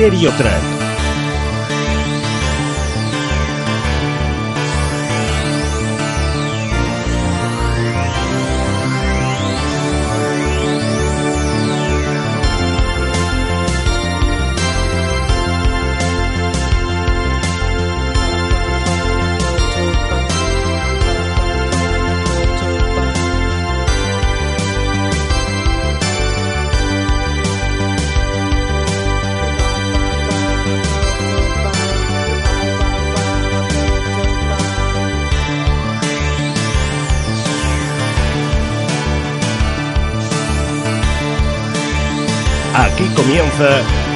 Criterio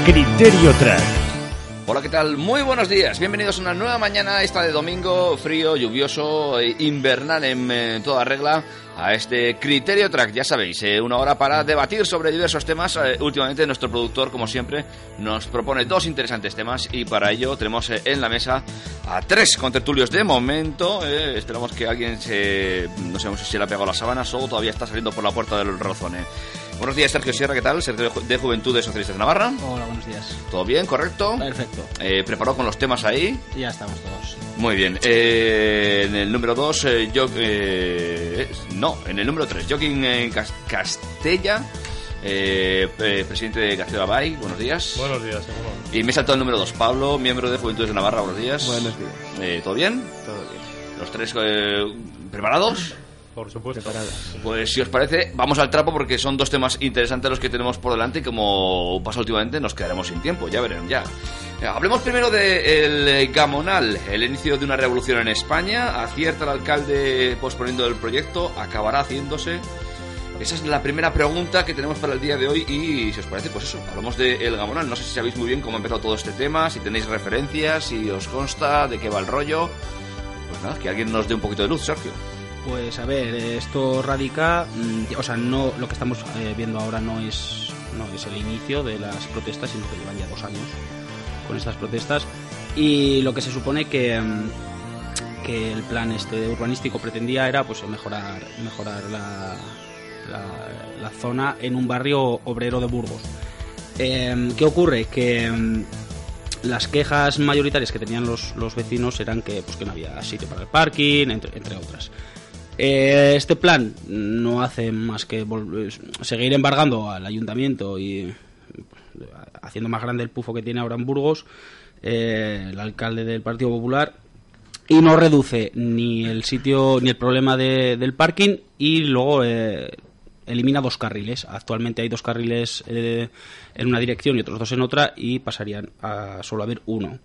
Criterio Track. Hola, ¿qué tal? Muy buenos días. Bienvenidos a una nueva mañana, esta de domingo, frío, lluvioso, e invernal en, eh, toda regla, a este Criterio Track. Ya sabéis, eh, una hora para debatir sobre diversos temas. Eh, últimamente nuestro productor, como siempre, nos propone dos interesantes temas y para ello tenemos eh, en la mesa a tres contertulios de momento. Eh, esperamos que alguien se... no sabemos si se le ha pegado las sábanas o todavía está saliendo por la puerta del rozone. Buenos días, Sergio Sierra, ¿qué tal? Sergio de Juventud de Socialistas de Navarra. Hola, buenos días. ¿Todo bien? ¿Correcto? Perfecto. Eh, ¿Preparado con los temas ahí? Ya estamos todos. Muy bien. Eh, en el número 2, yo... eh, no, en el número 3, Joaquín eh, Cas- Castella, eh, eh, presidente de Castilla Bay. Buenos días. Buenos días, seguro. Y me saltó el número 2, Pablo, miembro de Juventudes de Navarra. Buenos días. Buenos días. Eh, ¿Todo bien? Todo bien. Los tres eh, preparados. Por supuesto. Preparadas. Pues si os parece, vamos al trapo porque son dos temas interesantes los que tenemos por delante y como pasa últimamente nos quedaremos sin tiempo, ya verán ya. Eh, Hablemos primero del Gamonal, el inicio de una revolución en España. Acierta el alcalde posponiendo el proyecto, acabará haciéndose. Esa es la primera pregunta que tenemos para el día de hoy y si os parece, pues eso, hablamos del Gamonal. No sé si sabéis muy bien cómo ha empezado todo este tema, si tenéis referencias, si os consta de qué va el rollo. Pues nada, que alguien nos dé un poquito de luz, Sergio. Pues a ver, esto radica, mm, o sea, no lo que estamos eh, viendo ahora no es no es el inicio de las protestas, sino que llevan ya dos años con estas protestas y lo que se supone que mm, que el plan este urbanístico pretendía era pues mejorar mejorar la, la, zona en un barrio obrero de Burgos. Eh, ¿Qué ocurre? Que mm, las quejas mayoritarias que tenían los, los vecinos eran que, pues, que no había sitio para el parking, entre otras. Eh, este plan no hace más que seguir embargando al ayuntamiento y haciendo más grande el pufo que tiene ahora en Burgos, eh, el alcalde del Partido Popular, y no reduce ni el sitio ni el problema de- del parking y luego eh, elimina dos carriles. Actualmente hay dos carriles eh, en una dirección y otros dos en otra y pasarían a solo haber uno.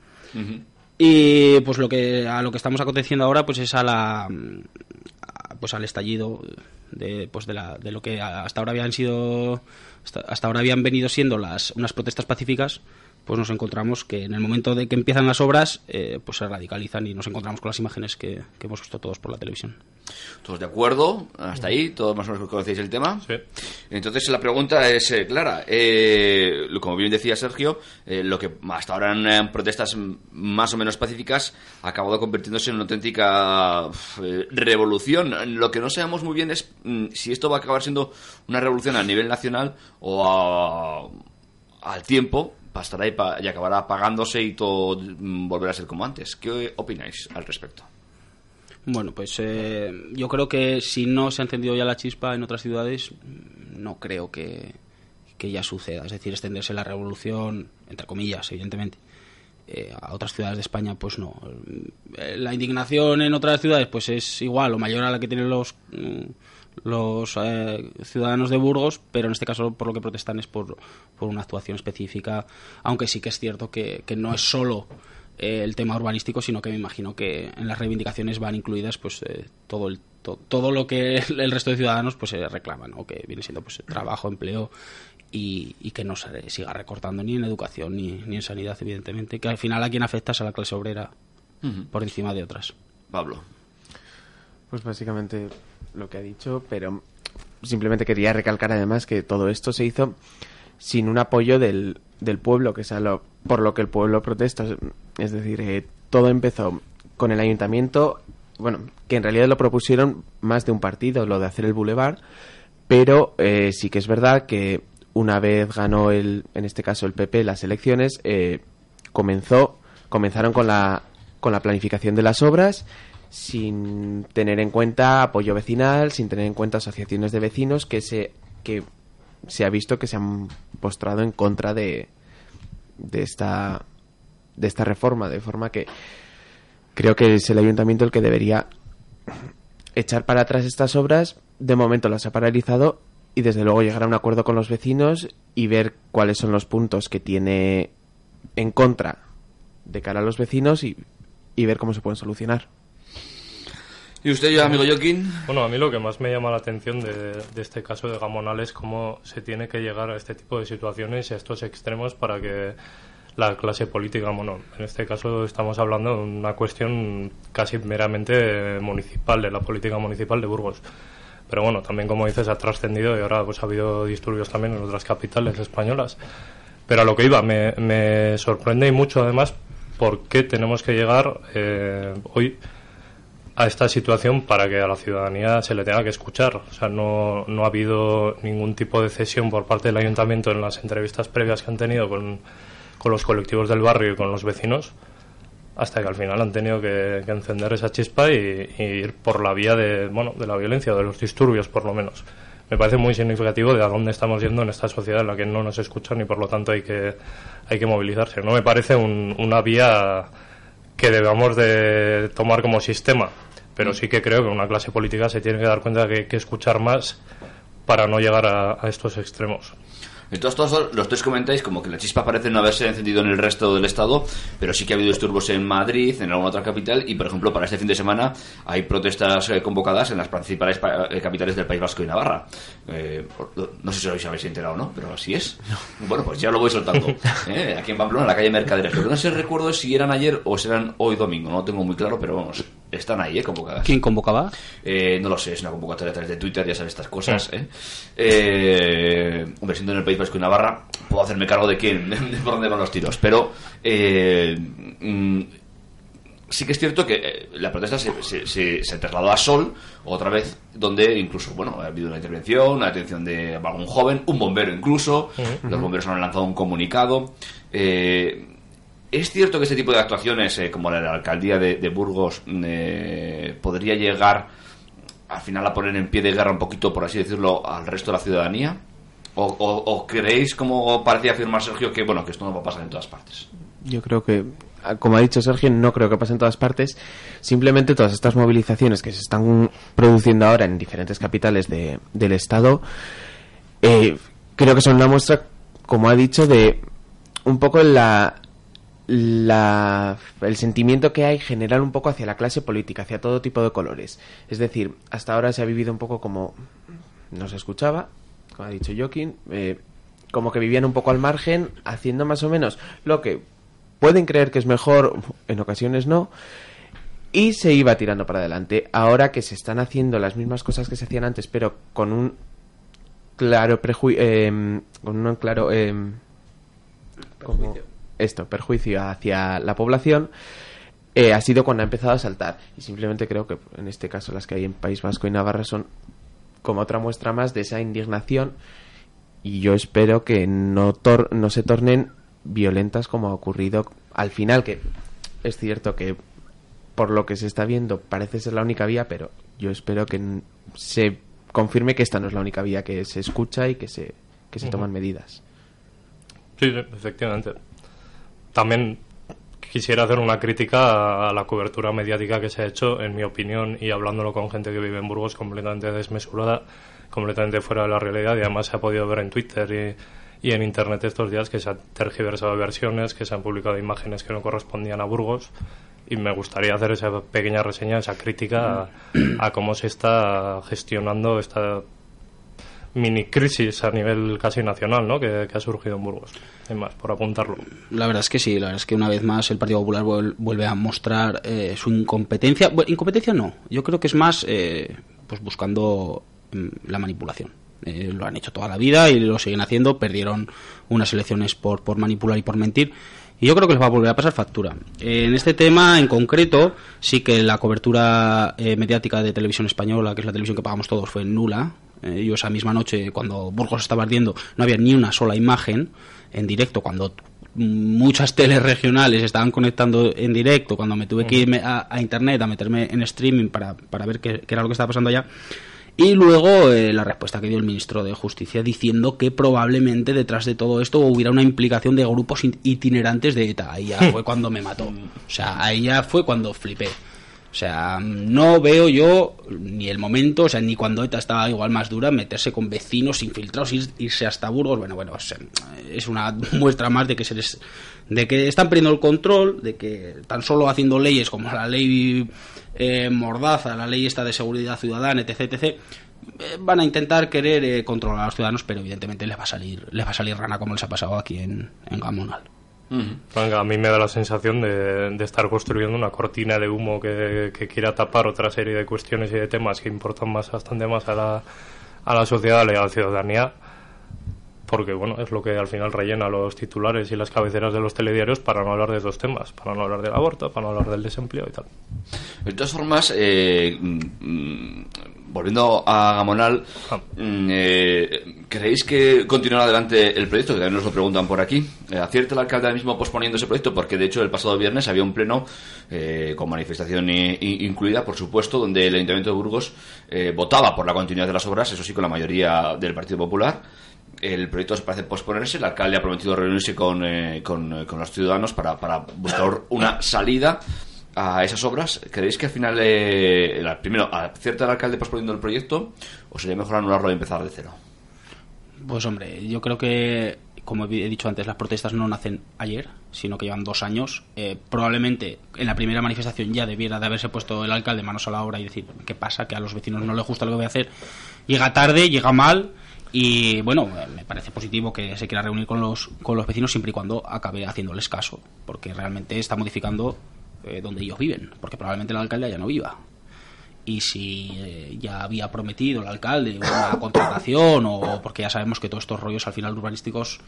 Y pues lo que a lo que estamos aconteciendo ahora pues es a la pues al estallido de pues de, la, de lo que hasta ahora habían sido hasta, hasta ahora habían venido siendo las unas protestas pacíficas pues nos encontramos que en el momento de que empiezan las obras eh, pues se radicalizan y nos encontramos con las imágenes que, que hemos visto todos por la televisión ¿Todos de acuerdo? Hasta ahí, todos más o menos conocéis el tema. Sí. Entonces la pregunta es eh, clara. Eh, lo- como bien decía Sergio, eh, lo que hasta ahora eran protestas más o menos pacíficas ha acabado convirtiéndose en una auténtica eh, revolución. Lo que no sabemos muy bien es mm, si esto va a acabar siendo una revolución a nivel nacional o a- al tiempo pasará y, pa- y acabará apagándose y todo mm, volverá a ser como antes. ¿Qué opináis al respecto? Bueno, pues eh, yo creo que si no se ha encendido ya la chispa en otras ciudades, mm, no creo que, que ya suceda. Es decir, extenderse la revolución, entre comillas, evidentemente, eh, a otras ciudades de España, pues no. Eh, La indignación en otras ciudades, pues es igual o mayor a la que tienen los mm, los eh, ciudadanos de Burgos, pero en este caso por lo que protestan es por, por una actuación específica, aunque sí que es cierto que, que no es solo eh, el tema urbanístico, sino que me imagino que en las reivindicaciones van incluidas pues eh, todo el to- todo lo que el resto de ciudadanos pues eh, reclaman, o que viene siendo pues trabajo, empleo y, y que no se siga recortando ni en educación ni, ni en sanidad, evidentemente, que al final a quien afecta es a la clase obrera por encima de otras. Pablo. Pues básicamente lo que ha dicho, pero simplemente quería recalcar además que todo esto se hizo sin un apoyo del, del pueblo, que es por lo que el pueblo protesta. Es decir, eh, todo empezó con el ayuntamiento, bueno, que en realidad lo propusieron más de un partido, lo de hacer el bulevar, pero eh, sí que es verdad que una vez ganó el, en este caso el PP las elecciones, eh, comenzó, comenzaron con la, con la planificación de las obras sin tener en cuenta apoyo vecinal, sin tener en cuenta asociaciones de vecinos que se, que se ha visto que se han postrado en contra de, de esta de esta reforma, de forma que creo que es el ayuntamiento el que debería echar para atrás estas obras. De momento las ha paralizado y desde luego llegar a un acuerdo con los vecinos y ver cuáles son los puntos que tiene en contra de cara a los vecinos y, y ver cómo se pueden solucionar. ¿Y usted, yo, amigo Joaquín? Bueno, a mí lo que más me llama la atención de, de este caso de Gamonal es cómo se tiene que llegar a este tipo de situaciones y a estos extremos para que la clase política, bueno, en este caso estamos hablando de una cuestión casi meramente municipal, de la política municipal de Burgos. Pero bueno, también como dices, ha trascendido y ahora pues ha habido disturbios también en otras capitales españolas. Pero a lo que iba, me, me sorprende y mucho además por qué tenemos que llegar eh, hoy a esta situación para que a la ciudadanía se le tenga que escuchar. O sea, no, no ha habido ningún tipo de cesión por parte del ayuntamiento en las entrevistas previas que han tenido con, con los colectivos del barrio y con los vecinos, hasta que al final han tenido que, encender esa chispa y, y, ir por la vía de, bueno, de la violencia, de los disturbios por lo menos. Me parece muy significativo de a dónde estamos yendo en esta sociedad en la que no nos escuchan y por lo tanto hay que, hay que movilizarse. No me parece un, una vía que debamos de tomar como sistema, pero sí que creo que una clase política se tiene que dar cuenta que hay que escuchar más para no llegar a, estos extremos. Entonces, todos los tres comentáis como que la chispa parece no haberse encendido en el resto del estado, pero sí que ha habido disturbios en Madrid, en alguna otra capital, y por ejemplo, para este fin de semana hay protestas eh, convocadas en las principales pa- eh, capitales del País Vasco y Navarra. Eh, no sé si os habéis enterado o no, pero así es. Bueno, pues ya lo voy soltando. ¿eh? Aquí en Pamplona, en la calle Mercaderes. Lo que no sé recuerdo si eran ayer o serán hoy domingo, no lo tengo muy claro, pero vamos, están ahí, ¿eh? convocadas. ¿Quién convocaba? Eh, no lo sé, es una convocatoria a través de Twitter, ya sabes estas cosas. ¿eh? Eh, hombre, siendo en el País Vasco y Navarra, puedo hacerme cargo de quién, de por dónde van los tiros. Pero eh, mm, sí que es cierto que eh, la protesta se, se, se- se trasladó a Sol otra vez, donde incluso, bueno, ha habido una intervención, una detención de algún joven, un bombero incluso. Los bomberos han lanzado un comunicado. Eh, es cierto que este tipo de actuaciones, eh, como la de la alcaldía de, de Burgos, eh, podría llegar al final a poner en pie de guerra un poquito, por así decirlo, al resto de la ciudadanía. ¿O, o- o creéis, como parecía afirmar Sergio, que bueno que esto no va a pasar en todas partes? Yo creo que, como ha dicho Sergio, no creo que pase en todas partes. Simplemente todas estas movilizaciones que se están produciendo ahora en diferentes capitales de- del Estado, eh, creo que son una muestra, como ha dicho, de un poco la, la, el sentimiento que hay general un poco hacia la clase política, hacia todo tipo de colores. Es decir, hasta ahora se ha vivido un poco como no se escuchaba, como ha dicho Joaquín, eh, como que vivían un poco al margen, haciendo más o menos lo que pueden creer que es mejor, en ocasiones no, y se iba tirando para adelante. Ahora que se están haciendo las mismas cosas que se hacían antes, pero con un claro prejuicio, con un claro em, como esto, perjuicio hacia la población, eh, ha sido cuando ha empezado a saltar. Y simplemente creo que en este caso las que hay en País Vasco y Navarra son como otra muestra más de esa indignación y yo espero que no, tor- no se tornen violentas como ha ocurrido al final, que es cierto que por lo que se está viendo parece ser la única vía, pero yo espero que se confirme que esta no es la única vía, que se escucha y que se, que se toman medidas. Sí, sí, efectivamente. También quisiera hacer una crítica a la cobertura mediática que se ha hecho, en mi opinión, y hablándolo con gente que vive en Burgos, completamente desmesurada, completamente fuera de la realidad, y además se ha podido ver en Twitter y, y en Internet estos días que se han tergiversado versiones, que se han publicado imágenes que no correspondían a Burgos, y me gustaría hacer esa pequeña reseña, esa crítica a, cómo se está gestionando esta mini crisis a nivel casi nacional ¿no? que, ha surgido en Burgos. Hay más, por apuntarlo. La verdad es que sí, la verdad es que una vez más el Partido Popular vuel- vuelve a mostrar eh, su incompetencia. Incompetencia no, yo creo que es más eh, pues buscando mm, la manipulación. Eh, lo han hecho toda la vida y lo siguen haciendo. Perdieron unas elecciones por, por manipular y por mentir. Y yo creo que les va a volver a pasar factura. Eh, en este tema en concreto, sí que la cobertura eh, mediática de televisión española, que es la televisión que pagamos todos, fue nula. Eh, yo esa misma noche, cuando Burgos estaba ardiendo, no había ni una sola imagen en directo, cuando muchas teles regionales estaban conectando en directo, cuando me tuve que irme a, a internet, a meterme en streaming para, para ver qué, qué era lo que estaba pasando allá. Y luego eh, la respuesta que dio el ministro de Justicia diciendo que probablemente detrás de todo esto hubiera una implicación de grupos in- itinerantes de ETA. Ahí ya fue cuando me mató. O sea, ahí ya fue cuando flipé. O sea, no veo yo ni el momento, o sea, ni cuando ETA estaba igual más dura, meterse con vecinos infiltrados, ir- irse hasta Burgos. Bueno, bueno, es una muestra más de que se les, de que están perdiendo el control, de que tan solo haciendo leyes como la ley eh, Mordaza, la ley esta de seguridad ciudadana, etc, etc, eh, van a intentar querer eh, controlar a los ciudadanos, pero evidentemente les va a salir, les va a salir rana como les ha pasado aquí en, en Gamonal. Venga, a mí me da la sensación de, de estar construyendo una cortina de humo que, que quiera tapar otra serie de cuestiones y de temas que importan más bastante más a la, a la sociedad y a la ciudadanía porque bueno, es lo que al final rellena los titulares y las cabeceras de los telediarios para no hablar de dos temas, para no hablar del aborto, para no hablar del desempleo y tal. De todas formas, eh, mm, volviendo a Gamonal, Ah. mm, eh, ¿creéis que continuará adelante el proyecto? Que también nos lo preguntan por aquí. Eh, ¿Acierta el alcalde ahora mismo posponiendo ese proyecto? Porque de hecho el pasado viernes había un pleno eh, con manifestación i- i- incluida, por supuesto, donde el Ayuntamiento de Burgos eh, votaba por la continuidad de las obras, eso sí, con la mayoría del Partido Popular. El proyecto parece posponerse. El alcalde ha prometido reunirse con, eh, con, eh, los ciudadanos para, buscar una salida a esas obras. ¿Creéis que al final, eh, primero, acierta el alcalde posponiendo el proyecto o sería mejor anularlo y empezar de cero? Pues hombre, yo creo que, como he dicho antes, las protestas no nacen ayer, sino que llevan dos años. Eh, probablemente en la primera manifestación ya debiera de haberse puesto el alcalde manos a la obra y decir, ¿qué pasa? Que a los vecinos no les gusta lo que voy a hacer. Llega tarde, llega mal y bueno, me parece positivo que se quiera reunir con los, con los vecinos siempre y cuando acabe haciéndoles caso, porque realmente está modificando eh, donde ellos viven, porque probablemente el alcalde ya no viva. Y si eh, ya había prometido el alcalde una contratación o porque ya sabemos que todos estos rollos al final urbanísticos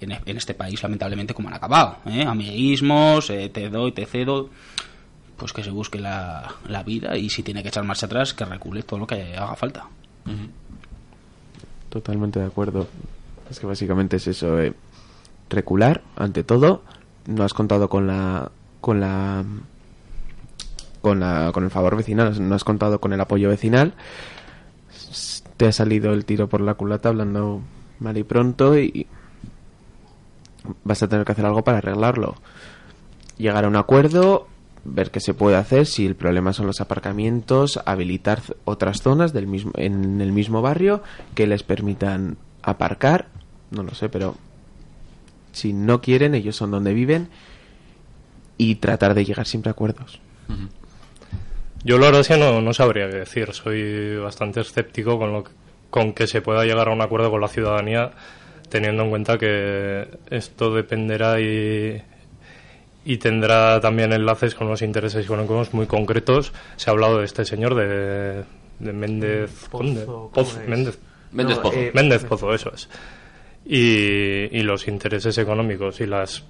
en, en este país lamentablemente como han acabado ¿eh? amiguismos eh, te doy te cedo pues que se busque la, la vida y si tiene que echar marcha atrás que recule todo lo que haga falta Totalmente de acuerdo. Es que básicamente es eso, eh, recular ante todo. No has contado con la con la con la con el favor vecinal, no has contado con el apoyo vecinal. Te ha salido el tiro por la culata hablando mal y pronto y vas a tener que hacer algo para arreglarlo. Llegar a un acuerdo, ver qué se puede hacer, si el problema son los aparcamientos, habilitar otras zonas del mismo, en el mismo barrio que les permitan aparcar, no lo sé, pero si no quieren, ellos son donde viven y tratar de llegar siempre a acuerdos. Yo la verdad es no, no sabría qué decir. Soy bastante escéptico con, lo que, con que se pueda llegar a un acuerdo con la ciudadanía, teniendo en cuenta que esto dependerá y, y tendrá también enlaces con unos intereses económicos muy concretos. Se ha hablado de este señor, de, de Méndez... Pozo. Méndez, Méndez No, Pozo. eh, Méndez Pozo, eso es. Y, y los intereses económicos y las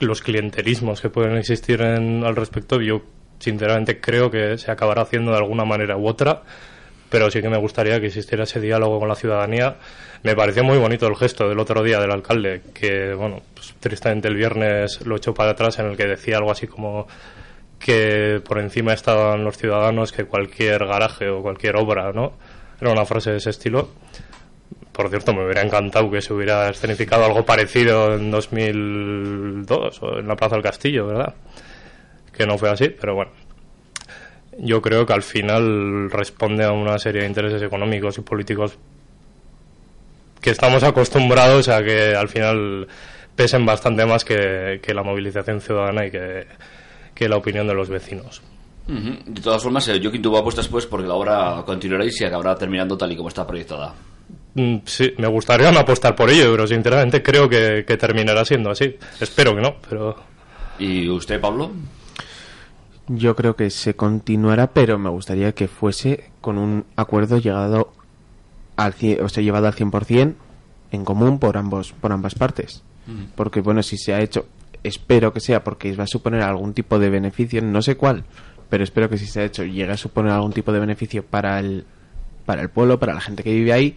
los clientelismos que pueden existir en, al respecto, yo sinceramente creo que se acabará haciendo de alguna manera u otra, pero sí que me gustaría que existiera ese diálogo con la ciudadanía. Me pareció muy bonito el gesto del otro día del alcalde, que, bueno, pues, tristemente el viernes lo echó para atrás, en el que decía algo así como que por encima estaban los ciudadanos que cualquier garaje o cualquier obra, ¿no? Era una frase de ese estilo. Por cierto, me hubiera encantado que se hubiera escenificado algo parecido en 2002 o en la Plaza del Castillo, ¿verdad? Que no fue así, pero bueno. Yo creo que al final responde a una serie de intereses económicos y políticos que estamos acostumbrados a que al final pesen bastante más que, que la movilización ciudadana y que, que la opinión de los vecinos. De todas formas, eh, Joaquín tuvo apuestas pues porque la obra continuará y se acabará terminando tal y como está proyectada. Mm, Sí, me gustaría no apostar por ello, pero sinceramente creo que, que terminará siendo así. Espero que no, pero ¿Y usted, Pablo? Yo creo que se continuará, pero me gustaría que fuese con un acuerdo llegado al cien- o sea, llevado al 100% en común por ambos por ambas partes. Porque bueno, si se ha hecho, espero que sea porque va a suponer algún tipo de beneficio, no sé cuál, pero espero que si se ha hecho llegue a suponer algún tipo de beneficio para el para el pueblo, para la gente que vive ahí.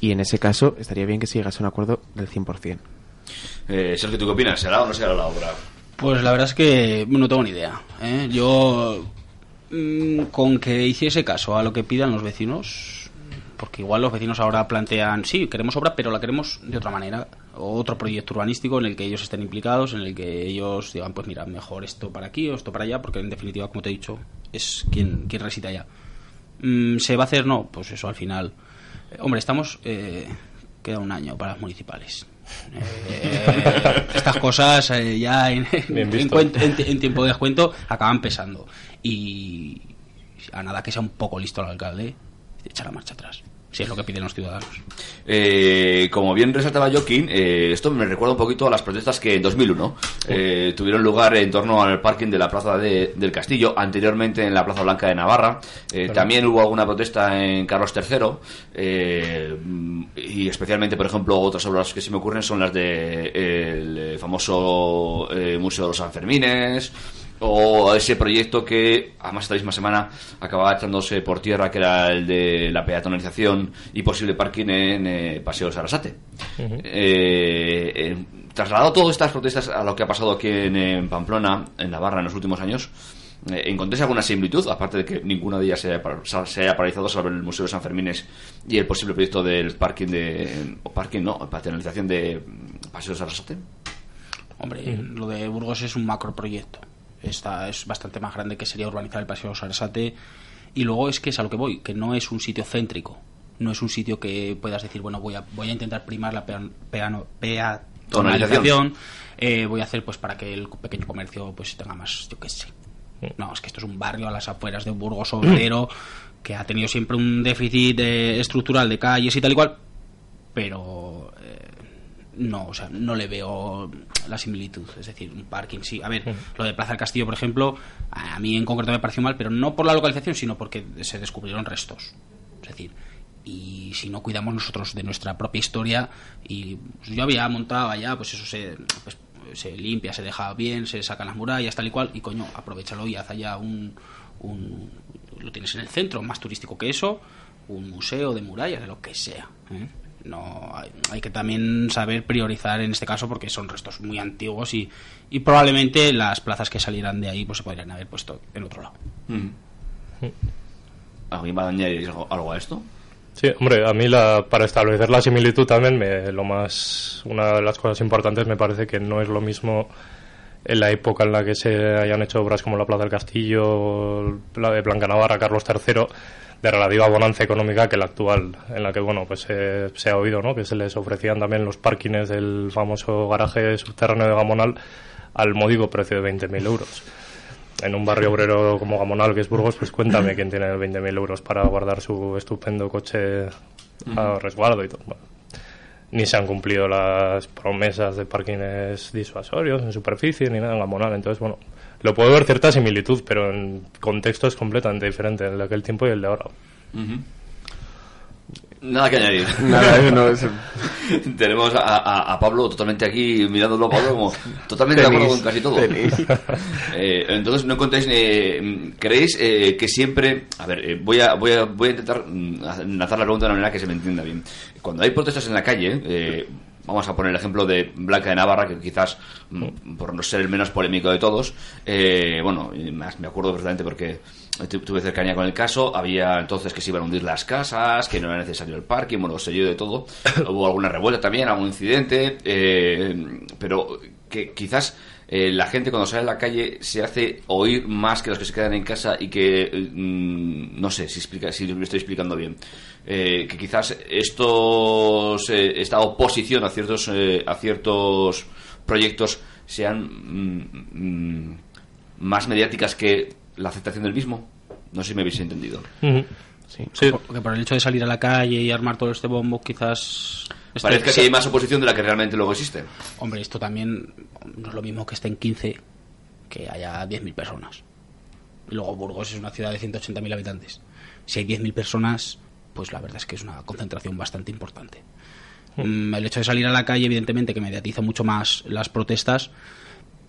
Y en ese caso estaría bien que se llegase a un acuerdo del 100%. Eh, Sergio, ¿tú qué opinas? ¿Será o no será la obra? Pues la verdad es que no tengo ni idea. ¿eh? Yo, mm, con que hiciese caso a lo que pidan los vecinos, porque igual los vecinos ahora plantean, sí, queremos obra, pero la queremos de otra manera, otro proyecto urbanístico en el que ellos estén implicados, en el que ellos digan, pues mira, mejor esto para aquí o esto para allá, porque en definitiva, como te he dicho, es quien, quien reside allá. Mm, ¿Se va a hacer? No, pues eso al final. Eh, hombre, estamos. Eh, queda un año para las municipales. Eh, estas cosas eh, ya en, en tiempo de descuento acaban pesando. Y a nada que sea un poco listo el alcalde, echar la marcha atrás. Si es lo que piden los ciudadanos. Eh, como bien resaltaba Joaquín, eh, esto me recuerda un poquito a las protestas que en 2001 eh, tuvieron lugar en torno al parking de la Plaza de- del Castillo, anteriormente en la Plaza Blanca de Navarra. Eh, También hubo alguna protesta en Carlos III eh, y especialmente, por ejemplo, otras obras que se me ocurren son las de eh, famoso Museo de los Sanfermines. O ese proyecto que, además, esta misma semana acababa echándose por tierra, que era el de la peatonalización y posible parking en eh, Paseo Sarasate. Eh, eh, trasladado todas estas protestas a lo que ha pasado aquí en, en Pamplona, en Navarra, en los últimos años, eh, ¿encontréis alguna similitud? Aparte de que ninguna de ellas se haya, se haya paralizado, salvo el Museo de San Fermines y el posible proyecto del parking de. o parking, no, peatonalización de Paseo Sarasate. Hombre, lo de Burgos es un macroproyecto. Esta es bastante más grande que sería urbanizar el Paseo Sarasate. Y luego es que es a lo que voy, que no es un sitio céntrico. No es un sitio que puedas decir, bueno, voy a, voy a intentar primar la pean- peano- peatonalización. eh, voy a hacer pues para que el pequeño comercio pues tenga más, yo qué sé. No, es que esto es un barrio a las afueras de Burgos obrero que ha tenido siempre un déficit eh, estructural de calles y tal y cual, pero eh, no, o sea, no le veo la similitud. Es decir, un parking sí. A ver, lo de Plaza del Castillo, por ejemplo, a a mí en concreto me pareció mal, pero no por la localización, sino porque se descubrieron restos. Es decir, y si no cuidamos nosotros de nuestra propia historia, y pues, yo había montado allá, pues eso se, pues, se limpia, se deja bien, se sacan las murallas, tal y cual, y coño, aprovechalo y haz allá un, un- Lo tienes en el centro, más turístico que eso, un museo de murallas, de lo que sea. ¿eh? No hay, hay que también saber priorizar en este caso porque son restos muy antiguos y, y probablemente las plazas que salieran de ahí pues se podrían haber puesto en otro lado ¿Alguien va a añadir algo, algo a esto? Sí, hombre, a mí la, para establecer la similitud también, me, lo más, una de las cosas importantes me parece que no es lo mismo en la época en la que se hayan hecho obras como la Plaza del Castillo, la de Blanca Navarra, Carlos III, de relativa bonanza económica que la actual, en la que, bueno, pues eh, se ha oído, ¿no? Que se les ofrecían también los parkings del famoso garaje subterráneo de Gamonal al módico precio de 20.000 euros en un barrio obrero como Gamonal, que es Burgos, pues cuéntame quién tiene 20.000 euros para guardar su estupendo coche a resguardo y todo. Bueno, ni se han cumplido las promesas de parkings disuasorios en superficie ni nada en Gamonal. Entonces, bueno, lo puedo ver cierta similitud, pero en contexto es completamente diferente el de aquel tiempo y el de ahora. Nada que añadir. Nada, eso no es- Tenemos a, a- a Pablo totalmente aquí mirándolo a Pablo como totalmente de acuerdo con casi todo. Eh, entonces no contéis, eh, ¿creéis eh, que siempre, a ver, eh, voy a voy a voy a intentar mm, lanzar la pregunta de una manera que se me entienda bien. Cuando hay protestas en la calle, eh, vamos a poner el ejemplo de Blanca de Navarra, que quizás mm, por no ser el menos polémico de todos, eh, bueno, me acuerdo perfectamente porque tu- tuve cercanía con el caso, había entonces que se iban a hundir las casas, que no era necesario el parking, bueno, se dio de todo. Hubo alguna revuelta también, algún incidente, eh, pero que quizás eh, la gente cuando sale a la calle se hace oír más que los que se quedan en casa y que mm, no sé si explica si lo estoy explicando bien Eh, que quizás estos eh, esta oposición a ciertos eh, a ciertos proyectos sean mm, mm, más mediáticas que la aceptación del mismo no sé si me habéis entendido Ujú. Sí. Sí, porque por el hecho de salir a la calle y armar todo este bombo quizás parece que hay más oposición de la que realmente luego existe. Hombre esto también no es lo mismo que estén 15 que haya 10.000 personas. Y luego Burgos es una ciudad de 180.000 habitantes. Si hay 10.000 personas pues la verdad es que es una concentración bastante importante. Mm, el hecho de salir a la calle evidentemente que mediatiza mucho más las protestas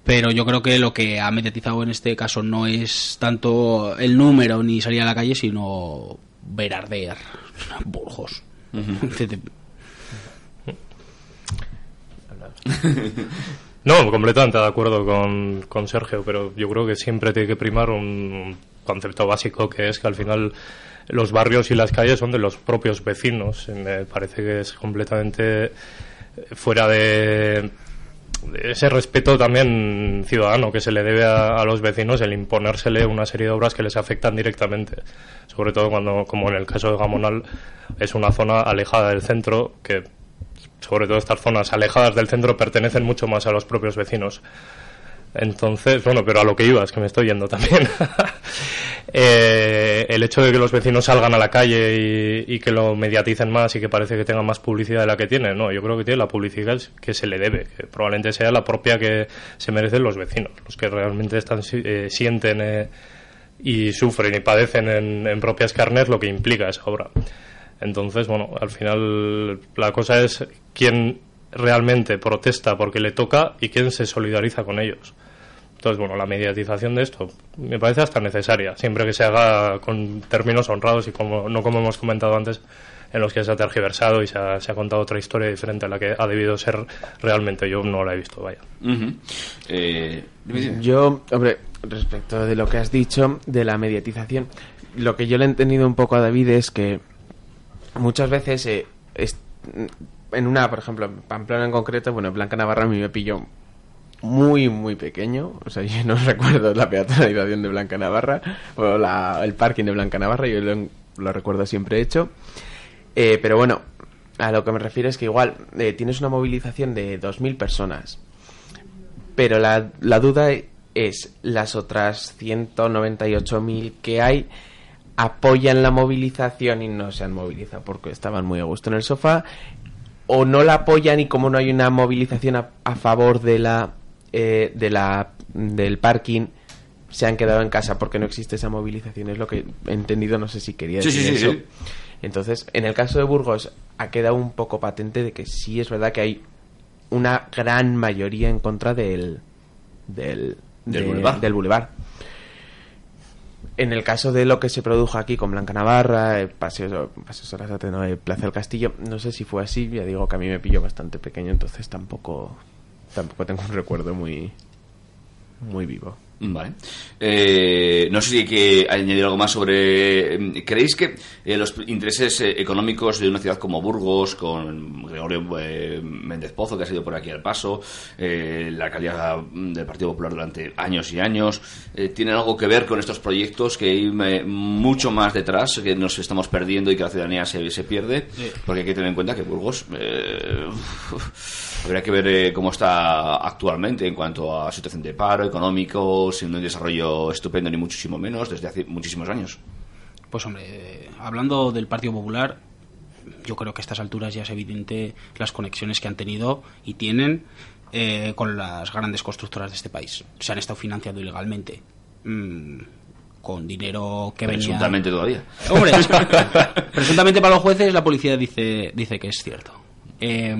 pero yo creo que lo que ha mediatizado en este caso no es tanto el número ni salir a la calle, sino ver arder Burgos. No, completamente de acuerdo con, con Sergio, pero yo creo que siempre tiene que primar un concepto básico que es que al final los barrios y las calles son de los propios vecinos. Me parece que es completamente fuera de, ese respeto también ciudadano que se le debe a, a, los vecinos el imponérsele una serie de obras que les afectan directamente. Sobre todo cuando, como en el caso de Gamonal, es una zona alejada del centro que sobre todo estas zonas alejadas del centro pertenecen mucho más a los propios vecinos. Entonces, bueno, pero a lo que iba, es que me estoy yendo también. eh, el hecho de que los vecinos salgan a la calle y, y, que lo mediaticen más y que parece que tengan más publicidad de la que tienen, no, yo creo que tiene la publicidad que se le debe, que probablemente sea la propia que se merecen los vecinos, los que realmente están, eh, sienten eh, y sufren y padecen en, en propias carnes lo que implica esa obra. Entonces, bueno, al final la cosa es quién realmente protesta porque le toca y quién se solidariza con ellos. Entonces, bueno, la mediatización de esto me parece hasta necesaria, siempre que se haga con términos honrados y como no como hemos comentado antes, en los que se ha tergiversado y se ha, se ha contado otra historia diferente a la que ha debido ser realmente. Yo no la he visto, vaya. Uh -huh. eh, yo, hombre, respecto de lo que has dicho de la mediatización, lo que yo le he entendido un poco a David es que muchas veces eh, es, en una, por ejemplo, en Pamplona en concreto, bueno, Blanca Navarra a mí me pilló muy, muy pequeño. O sea, yo no recuerdo la peatonalización de Blanca Navarra o la, el parking de Blanca Navarra, yo lo, recuerdo siempre hecho. Eh, pero bueno, a lo que me refiero es que igual eh, tienes una movilización de 2.000 personas, pero la, la duda es las otras 198.000 que hay apoyan la movilización y no se han movilizado porque estaban muy a gusto en el sofá o no la apoyan y como no hay una movilización a, a favor de la eh, de la del parking se han quedado en casa porque no existe esa movilización es lo que he entendido no sé si quería decir sí, sí, eso sí. entonces en el caso de Burgos ha quedado un poco patente de que sí es verdad que hay una gran mayoría en contra del del del de, boulevard. del boulevard en el caso de lo que se produjo aquí con Blanca Navarra, el Paseo, Paseo Sarasate, no, Plaza del Castillo, no sé si fue así, ya digo que a mí me pilló bastante pequeño, entonces tampoco tampoco tengo un recuerdo muy muy vivo. Vale. Eh, no sé si hay que añadir algo más sobre. ¿Creéis que eh, los intereses eh, económicos de una ciudad como Burgos, con Gregorio eh, Méndez Pozo, que ha sido por aquí al paso, eh, la calidad del Partido Popular durante años y años, eh, tienen algo que ver con estos proyectos que hay mucho más detrás, que nos estamos perdiendo y que la ciudadanía se, se pierde? Sí. Porque hay que tener en cuenta que Burgos. Habría que ver eh, cómo está actualmente en cuanto a situación de paro económico, sin un desarrollo estupendo ni muchísimo menos desde hace muchísimos años. Pues hombre, eh, hablando del Partido Popular, yo creo que a estas alturas ya es evidente las conexiones que han tenido y tienen eh, con las grandes constructoras de este país. Se han estado financiando ilegalmente. Mm, con dinero que venía... Presuntamente todavía. Hombre, es- presuntamente para los jueces la policía dice, dice que es cierto. Eh,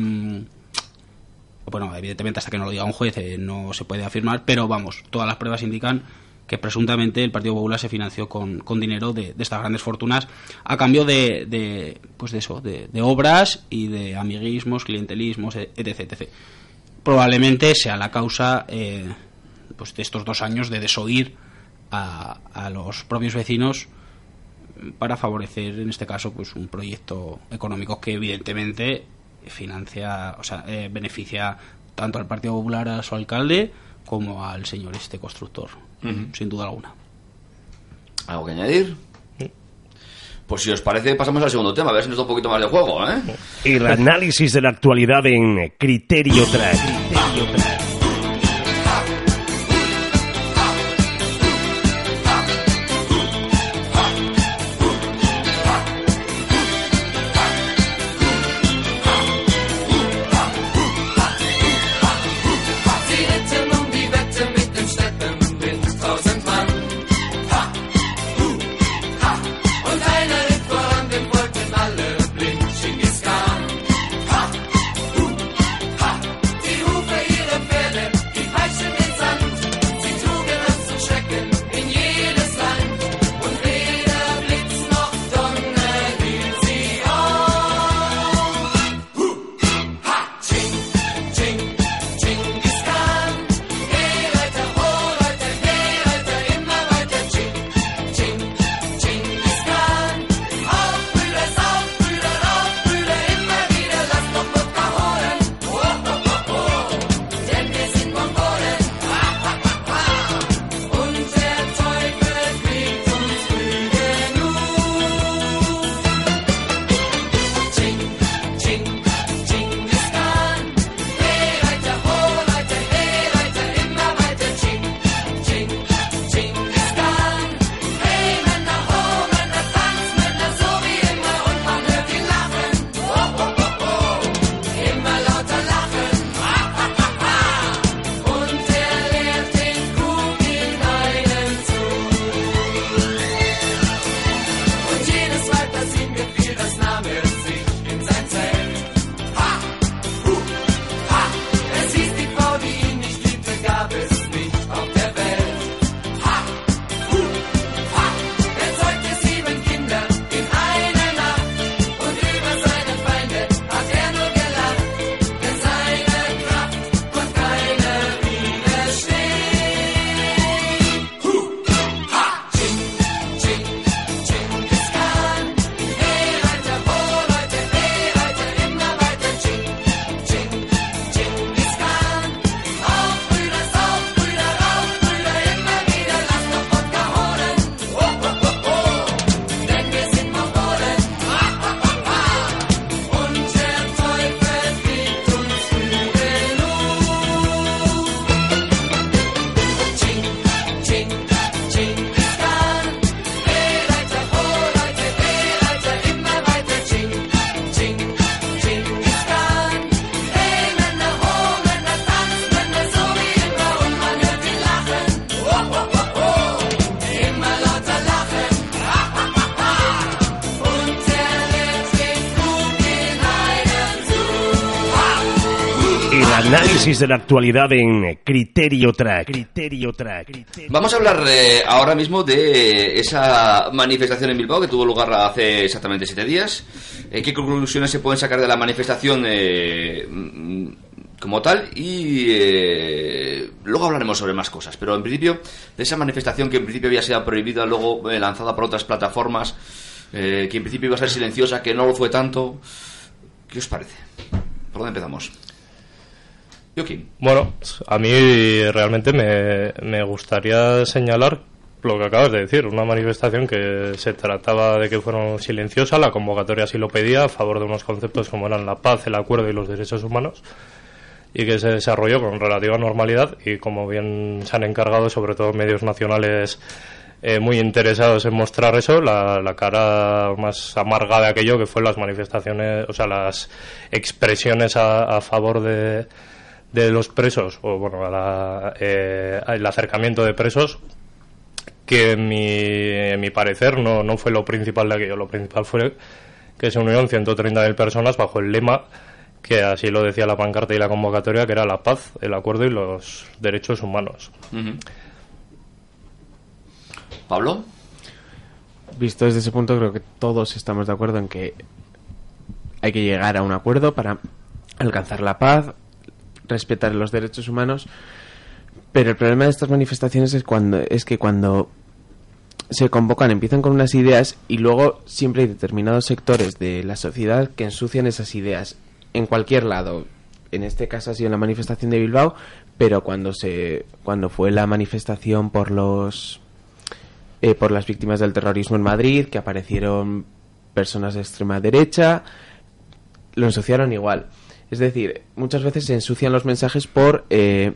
bueno, evidentemente hasta que no lo diga un juez eh, no se puede afirmar, pero vamos, todas las pruebas indican que presuntamente el Partido Popular se financió con, con dinero de, estas grandes fortunas a cambio de, de pues de eso, de, obras y de amiguismos, clientelismos, etc. etc. Probablemente sea la causa eh, pues de estos dos años de desoír a, a los propios vecinos para favorecer en este caso pues un proyecto económico que evidentemente financia o sea eh, beneficia tanto al Partido Popular a su alcalde como al señor este constructor sin duda alguna ¿Algo que añadir? Pues si os parece, pasamos al segundo tema, a ver si nos da un poquito más de juego, ¿eh? El análisis de la actualidad en Criterio Track. Die análisis de la actualidad en Criterio Track. Criterio Track. Vamos a hablar eh, ahora mismo de esa manifestación en Bilbao que tuvo lugar hace exactamente siete días. Eh, ¿Qué conclusiones se pueden sacar de la manifestación eh, mm, como tal? Y eh, luego hablaremos sobre más cosas. Pero en principio, de esa manifestación que en principio había sido prohibida, luego eh, lanzada por otras plataformas, eh, que en principio iba a ser silenciosa, que no lo fue tanto. ¿Qué os parece? ¿Por dónde empezamos? Bueno, a mí realmente me, me gustaría señalar lo que acabas de decir, una manifestación que se trataba de que fuera silenciosa, la convocatoria así lo pedía, a favor de unos conceptos como eran la paz, el acuerdo y los derechos humanos, y que se desarrolló con relativa normalidad y como bien se han encargado, sobre todo medios nacionales eh, muy interesados en mostrar eso, la, la cara más amarga de aquello que fue las manifestaciones, o sea, las expresiones a favor de, de los presos, o bueno, a la, eh, el acercamiento de presos, que en mi, en mi parecer no, no fue lo principal de aquello, lo principal fue que se unieron 130.000 personas bajo el lema que así lo decía la pancarta y la convocatoria, que era la paz, el acuerdo y los derechos humanos. Pablo. Visto desde ese punto, creo que todos estamos de acuerdo en que hay que llegar a un acuerdo para alcanzar la paz, respetar los derechos humanos. Pero el problema de estas manifestaciones es cuando es que cuando se convocan empiezan con unas ideas y luego siempre hay determinados sectores de la sociedad que ensucian esas ideas en cualquier lado. En este caso ha sido la manifestación de Bilbao, pero cuando se cuando fue la manifestación por los eh, por las víctimas del terrorismo en Madrid, que aparecieron personas de extrema derecha, lo ensuciaron igual. Es decir, muchas veces se ensucian los mensajes por, eh,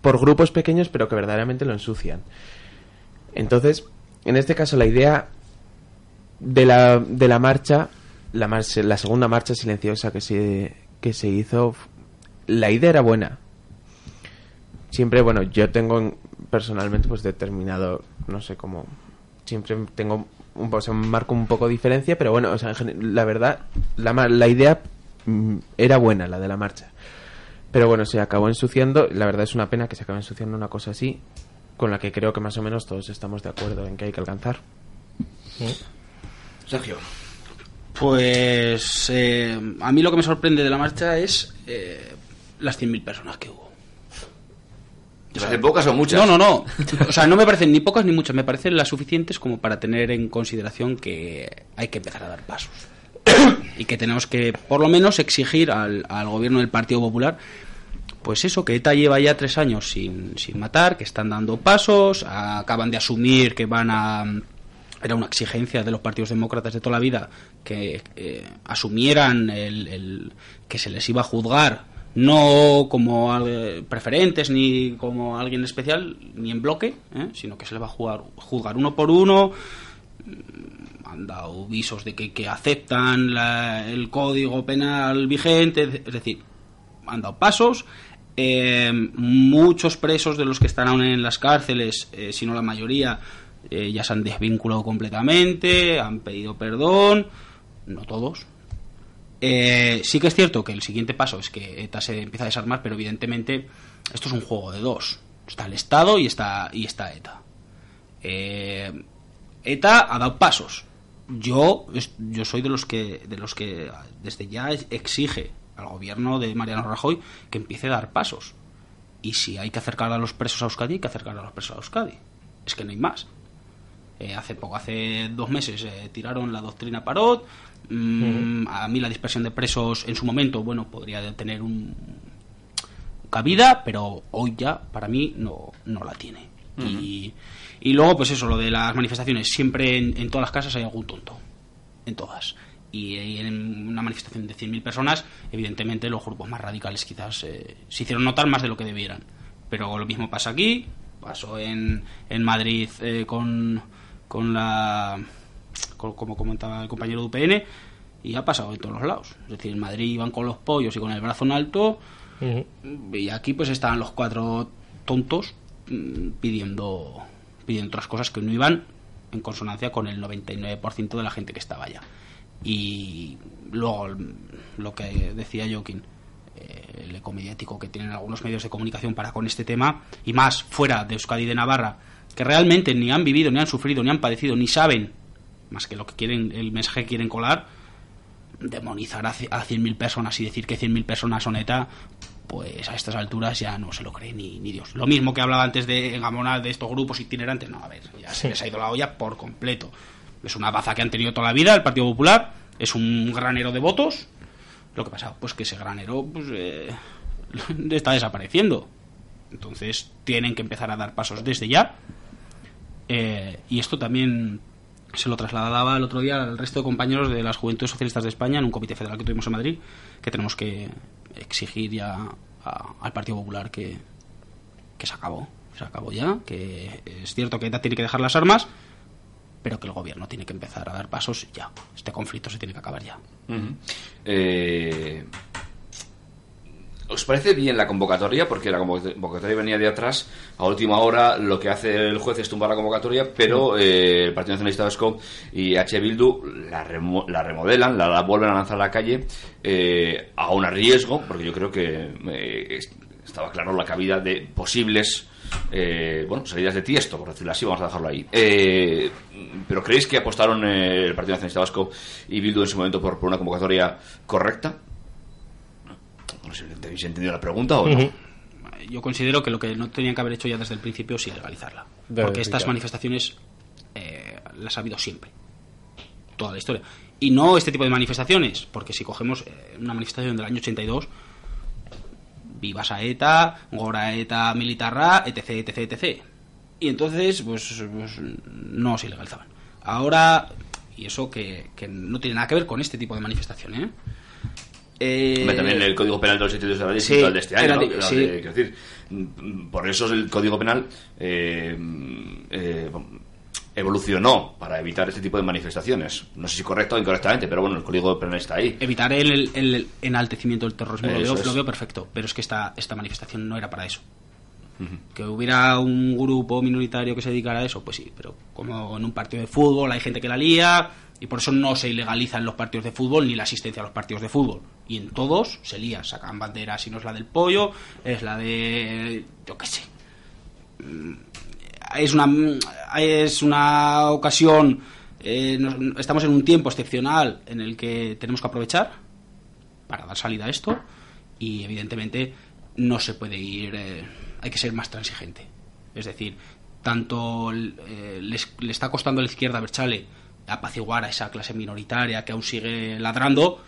por grupos pequeños, pero que verdaderamente lo ensucian. Entonces, en este caso, la idea de la, de la marcha, la, la segunda marcha silenciosa que se, que se hizo, la idea era buena. Siempre, bueno, yo tengo personalmente pues determinado, no sé cómo, siempre tengo un, marco un poco de diferencia, pero bueno, o sea, la verdad, la, la idea era buena, la de la marcha. Pero bueno, se acabó ensuciando, la verdad es una pena que se acabe ensuciando una cosa así, con la que creo que más o menos todos estamos de acuerdo en que hay que alcanzar. Sergio. Pues eh, a mí lo que me sorprende de la marcha es eh, las 100.000 personas que hubo. ¿Te parecen pocas o muchas? No, no, no. O sea, no me parecen ni pocas ni muchas, me parecen las suficientes como para tener en consideración que hay que empezar a dar pasos. Y que tenemos que, por lo menos, exigir al, al gobierno del Partido Popular, pues eso, que ETA lleva ya tres años sin, sin matar, que están dando pasos, acaban de asumir que van a... Era una exigencia de los partidos demócratas de toda la vida que eh, asumieran el, que se les iba a juzgar no como al- preferentes ni como alguien especial ni en bloque, ¿eh? sino que se les va a jugar, juzgar uno por uno. Han dado visos de que, que aceptan la- el código penal vigente, es decir, han dado pasos. Eh, muchos presos de los que están aún en las cárceles, eh, si no la mayoría, eh, ya se han desvinculado completamente, han pedido perdón, no todos. Eh, sí que es cierto que el siguiente paso es que ETA se empieza a desarmar, pero evidentemente esto es un juego de dos. Está el Estado y está, y está ETA. Eh, ETA ha dado pasos. Yo, yo soy de los que de los que desde ya exige al gobierno de Mariano Rajoy que empiece a dar pasos. Y si hay que acercar a los presos a Euskadi, hay que acercar a los presos a Euskadi. Es que no hay más. Eh, hace poco, hace dos meses, eh, tiraron la doctrina Parot. Mm, A mí la dispersión de presos en su momento, bueno, podría tener un cabida, pero hoy ya para mí no, no la tiene. y, y luego, pues eso, lo de las manifestaciones. Siempre en, en todas las casas hay algún tonto. En todas. Y, eh, en una manifestación de 100.000 personas, evidentemente los grupos más radicales quizás eh, se hicieron notar más de lo que debieran. Pero lo mismo pasa aquí, pasó en, en Madrid eh, con, con la. con- como comentaba el compañero de UPN, y ha pasado en todos los lados. Es decir, en Madrid iban con los pollos y con el brazo en alto, Ujú. y aquí pues estaban los cuatro tontos mm, pidiendo pidiendo otras cosas que no iban en consonancia con el 99% de la gente que estaba allá. Y luego lo que decía Joaquín, eh, el eco mediático que tienen algunos medios de comunicación para con este tema, y más fuera de Euskadi y de Navarra, que realmente ni han vivido, ni han sufrido, ni han padecido, ni saben, más que lo que quieren, el mensaje que quieren colar, demonizar a, a 100.000 personas y decir que 100.000 personas son ETA, pues a estas alturas ya no se lo cree ni, Dios. Lo mismo que hablaba antes de Gamona de estos grupos itinerantes, no, a ver, ya se les ha ido la olla por completo. Es una baza que han tenido toda la vida el Partido Popular, es un granero de votos. Lo que pasa, pues que ese granero pues, eh, está desapareciendo. Entonces tienen que empezar a dar pasos desde ya. Eh, y esto también se lo trasladaba el otro día al resto de compañeros de las Juventudes Socialistas de España en un comité federal que tuvimos en Madrid, que tenemos que exigir ya a- al Partido Popular que, que se acabó. Se acabó ya, que es cierto que ETA tiene que dejar las armas, pero que el gobierno tiene que empezar a dar pasos ya. Este conflicto se tiene que acabar ya. Eh, ¿Os parece bien la convocatoria? Porque la convocatoria venía de atrás. A última hora lo que hace el juez es tumbar la convocatoria, pero eh, el Partido Nacionalista Vasco y H. Bildu la, remo- la remodelan, la, la vuelven a lanzar a la calle, eh, aún a riesgo, porque yo creo que eh, es- estaba claro la cabida de posibles eh, bueno, salidas de tiesto, por decirlo así, vamos a dejarlo ahí. Eh, pero ¿creéis que apostaron eh, el Partido Nacionalista Vasco y Bildu en su momento por, por una convocatoria correcta? No sé entendido la pregunta o no. Yo considero que lo que no tenían que haber hecho ya desde el principio es ilegalizarla. Porque estas manifestaciones eh, las ha habido siempre. Toda la historia. Y no este tipo de manifestaciones, porque si cogemos eh, una manifestación del año 82, vivas a ETA, gora ETA militarra, etc, etc, etc. Y entonces, pues, pues, no se ilegalizaban. Ahora, y eso que, que no tiene nada que ver con este tipo de manifestación, ¿eh? Eh, También el Código Penal del 82 de la ley es sí, de este año. sí. eh, quiero decir, por eso el Código Penal eh, eh, evolucionó para evitar este tipo de manifestaciones. No sé si correcto o incorrectamente, pero bueno, el Código Penal está ahí. evitar el, el enaltecimiento del terrorismo veo, lo veo perfecto, pero es que esta, esta manifestación no era para eso. Que hubiera un grupo minoritario que se dedicara a eso, pues sí, pero como en un partido de fútbol hay gente que la lía y por eso no se ilegalizan los partidos de fútbol ni la asistencia a los partidos de fútbol. Y en todos se lía, sacan banderas, si no es la del pollo, es la de... yo qué sé. Mm, Es una, es una ocasión, eh, estamos en un tiempo excepcional en el que tenemos que aprovechar para dar salida a esto y evidentemente no se puede ir eh, hay que ser más transigente es decir tanto eh, le está costando a la izquierda Berchale apaciguar a esa clase minoritaria que aún sigue ladrando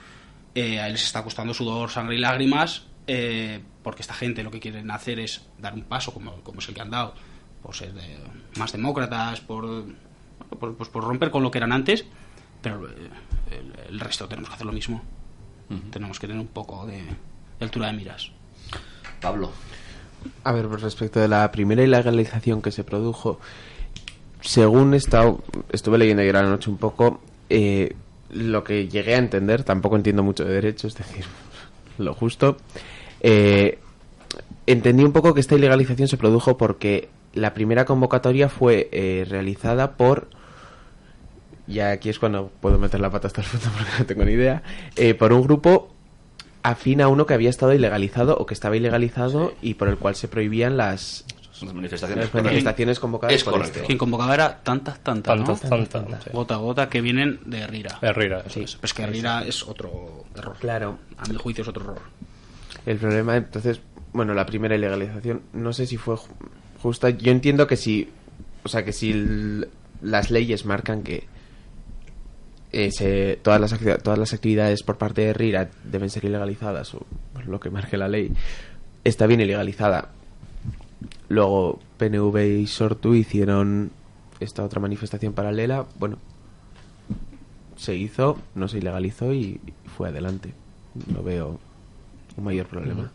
eh, a él les está costando sudor sangre y lágrimas eh, porque esta gente lo que quieren hacer es dar un paso como, como es el que han dado por ser de- más demócratas por, por, pues por romper con lo que eran antes pero eh, el, el resto tenemos que hacer lo mismo tenemos que tener un poco de, de altura de miras. Pablo. A ver, pues respecto de la primera ilegalización que se produjo, según he estuve leyendo ayer a la noche un poco, eh, lo que llegué a entender, tampoco entiendo mucho de derecho, es decir, lo justo, eh, entendí un poco que esta ilegalización se produjo porque la primera convocatoria fue eh, realizada por ya aquí es cuando puedo meter la pata hasta el fondo porque no tengo ni idea, eh, por un grupo afín a uno que había estado ilegalizado o que estaba ilegalizado y por el cual se prohibían las, Las manifestaciones. las manifestaciones convocadas Es por correcto. este. Quien convocaba era tantas, tantas, ¿no? Tantas, sí. Gota a gota que vienen de Herrera. Herrera, eso Sí, es. pues que Herrera es otro error. Claro. A mi juicio es otro error. El problema, entonces, bueno, la primera ilegalización, no sé si fue ju- justa. Yo entiendo que si, o sea, que si las leyes marcan que eh, se- todas, las todas las actividades por parte de RIRA deben ser ilegalizadas, o pues, lo que marque la ley, está bien ilegalizada. Luego, PNV y Sortu hicieron esta otra manifestación paralela. Bueno, se hizo, no se ilegalizó y fue adelante. No veo un mayor problema.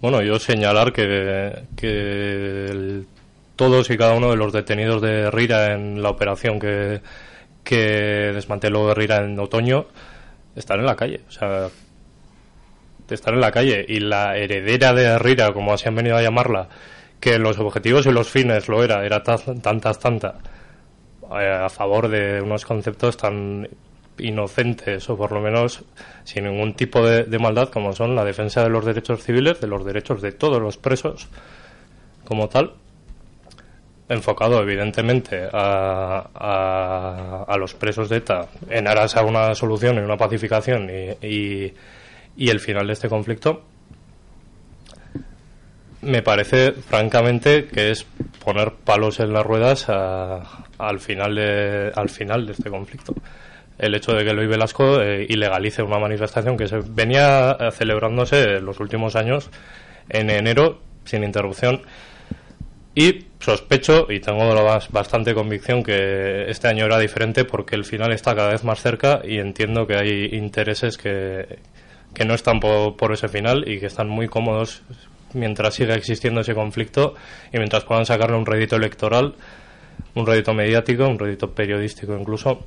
Bueno, yo señalar que, que todos y cada uno de los detenidos de Rira en la operación que, que desmanteló Rira en otoño están en la calle. O sea, están en la calle. Y la heredera de Rira, como así han venido a llamarla, que los objetivos y los fines lo era, era ta- tantas, tanta, eh, a favor de unos conceptos tan inocentes o por lo menos sin ningún tipo de, de maldad, como son la defensa de los derechos civiles, de los derechos de todos los presos como tal, enfocado evidentemente a, a, a los presos de ETA en aras a una solución y una pacificación y, y, y el final de este conflicto, me parece francamente que es poner palos en las ruedas al final de al final de este conflicto. El hecho de que Luis Velasco eh, ilegalice una manifestación que se venía eh, celebrándose en los últimos años en enero sin interrupción. Y sospecho y tengo bastante convicción que este año era diferente porque el final está cada vez más cerca y entiendo que hay intereses que, que no están po- por, ese final y que están muy cómodos mientras siga existiendo ese conflicto y mientras puedan sacarle un rédito electoral, un rédito mediático, un rédito periodístico incluso.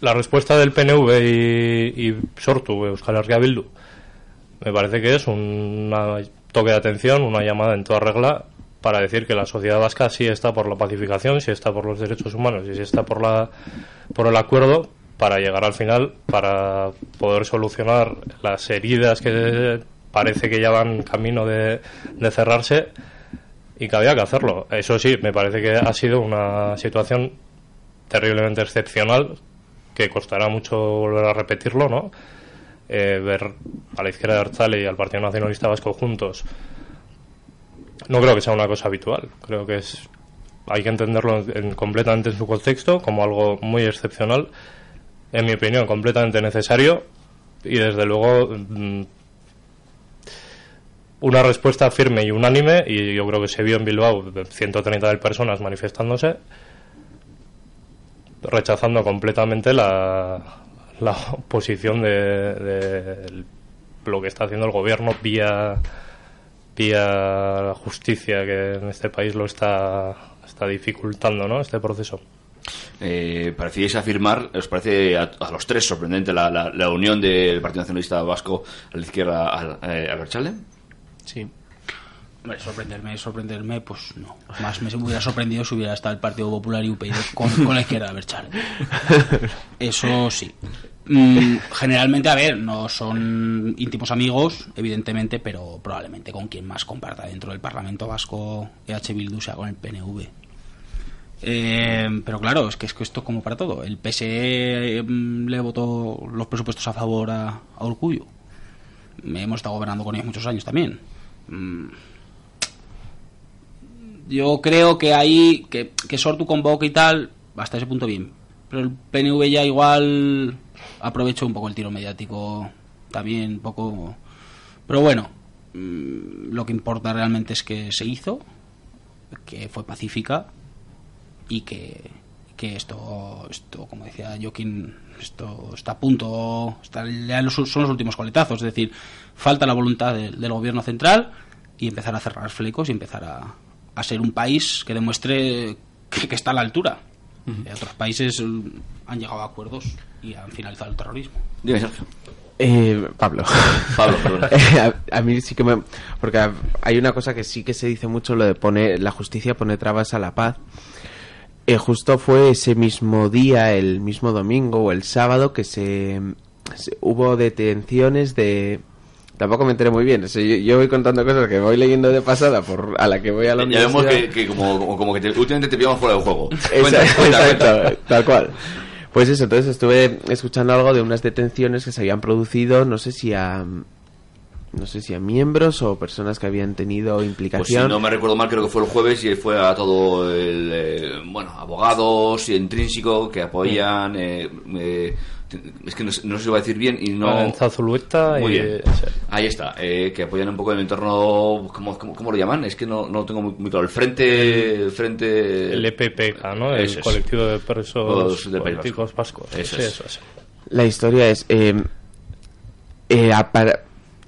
La respuesta del PNV y, y Sortu, Euskal Herria Bildu, me parece que es un toque de atención, una llamada en toda regla para decir que la sociedad vasca sí está por la pacificación, sí está por los derechos humanos y sí está por la por el acuerdo para llegar al final, para poder solucionar las heridas que parece que ya van camino de, de cerrarse y que había que hacerlo. Eso sí, me parece que ha sido una situación terriblemente excepcional que costará mucho volver a repetirlo, ¿no? Eh, ver a la izquierda de Arzale y al Partido Nacionalista Vasco juntos no creo que sea una cosa habitual. Creo que es hay que entenderlo en- completamente en su contexto como algo muy excepcional, en mi opinión, completamente necesario y desde luego mm, una respuesta firme y unánime y yo creo que se vio en Bilbao 130.000 personas manifestándose rechazando completamente la, la oposición de, de lo que está haciendo el gobierno vía vía la justicia que en este país lo está está dificultando ¿no? este proceso Eh, parecíais afirmar, os parece a, a los tres sorprendente la, la- la unión del Partido Nacionalista Vasco a la izquierda a, eh, a Berchale? Sí. Sorprenderme, sorprenderme, pues no. Más me hubiera sorprendido si hubiera estado el Partido Popular y UPyD con, con la izquierda de Berchale. Eso sí. Mm, generalmente, a ver, no son íntimos amigos, evidentemente, pero probablemente con quien más comparta dentro del Parlamento Vasco EH Bildu sea con el PNV. Eh, pero claro, es que es que esto como para todo. El PSE mm, le votó los presupuestos a favor a, a. Hemos estado gobernando con ellos muchos años también. Mm, yo creo que ahí, que, que Sortu convoque y tal, hasta ese punto bien. Pero el PNV ya igual aprovechó un poco el tiro mediático también, un poco... Pero bueno, mm, lo que importa realmente es que se hizo, que fue pacífica y que, que esto, esto, como decía Joaquín, esto está a punto, está, ya los- son los últimos coletazos, es decir, falta la voluntad de- del gobierno central y empezar a cerrar flecos y empezar a, a ser un país que demuestre que, que está a la altura. Eh, Otros países mm, han llegado a acuerdos y han finalizado el terrorismo. Dime, Sergio. Eh, Pablo. Pablo, perdón. Eh, a, a mí sí que me... Porque hay una cosa que sí que se dice mucho, lo de poner... La justicia pone trabas a la paz. Eh, justo fue ese mismo día, el mismo domingo o el sábado, que se, se- hubo detenciones de... Tampoco me enteré muy bien. yo, yo voy contando cosas que voy leyendo de pasada por a la que voy a la Ya vemos que, que como, como, como que te- últimamente te pillamos fuera del juego. Exacto, cuenta, exacto, cuenta. tal cual. Pues eso, entonces estuve escuchando algo de unas detenciones que se habían producido, no sé si a no sé si a miembros o personas que habían tenido Pues si implicación. no me recuerdo mal, creo que fue el jueves y fue a todo el. eh, bueno, abogados y intrínseco que apoyan. eh, eh, es que no, no sé si lo voy a decir bien y no. Zulueta Muy y bien. Ahí está, eh, que apoyan un poco el entorno. ¿Cómo, cómo, cómo lo llaman? Es que no, no tengo muy, muy claro. El frente. El frente. el EPPK, ¿no? El Eso es. colectivo de presos País políticos vascos. Eso Sí, es. eso es. La historia es eh, eh, para-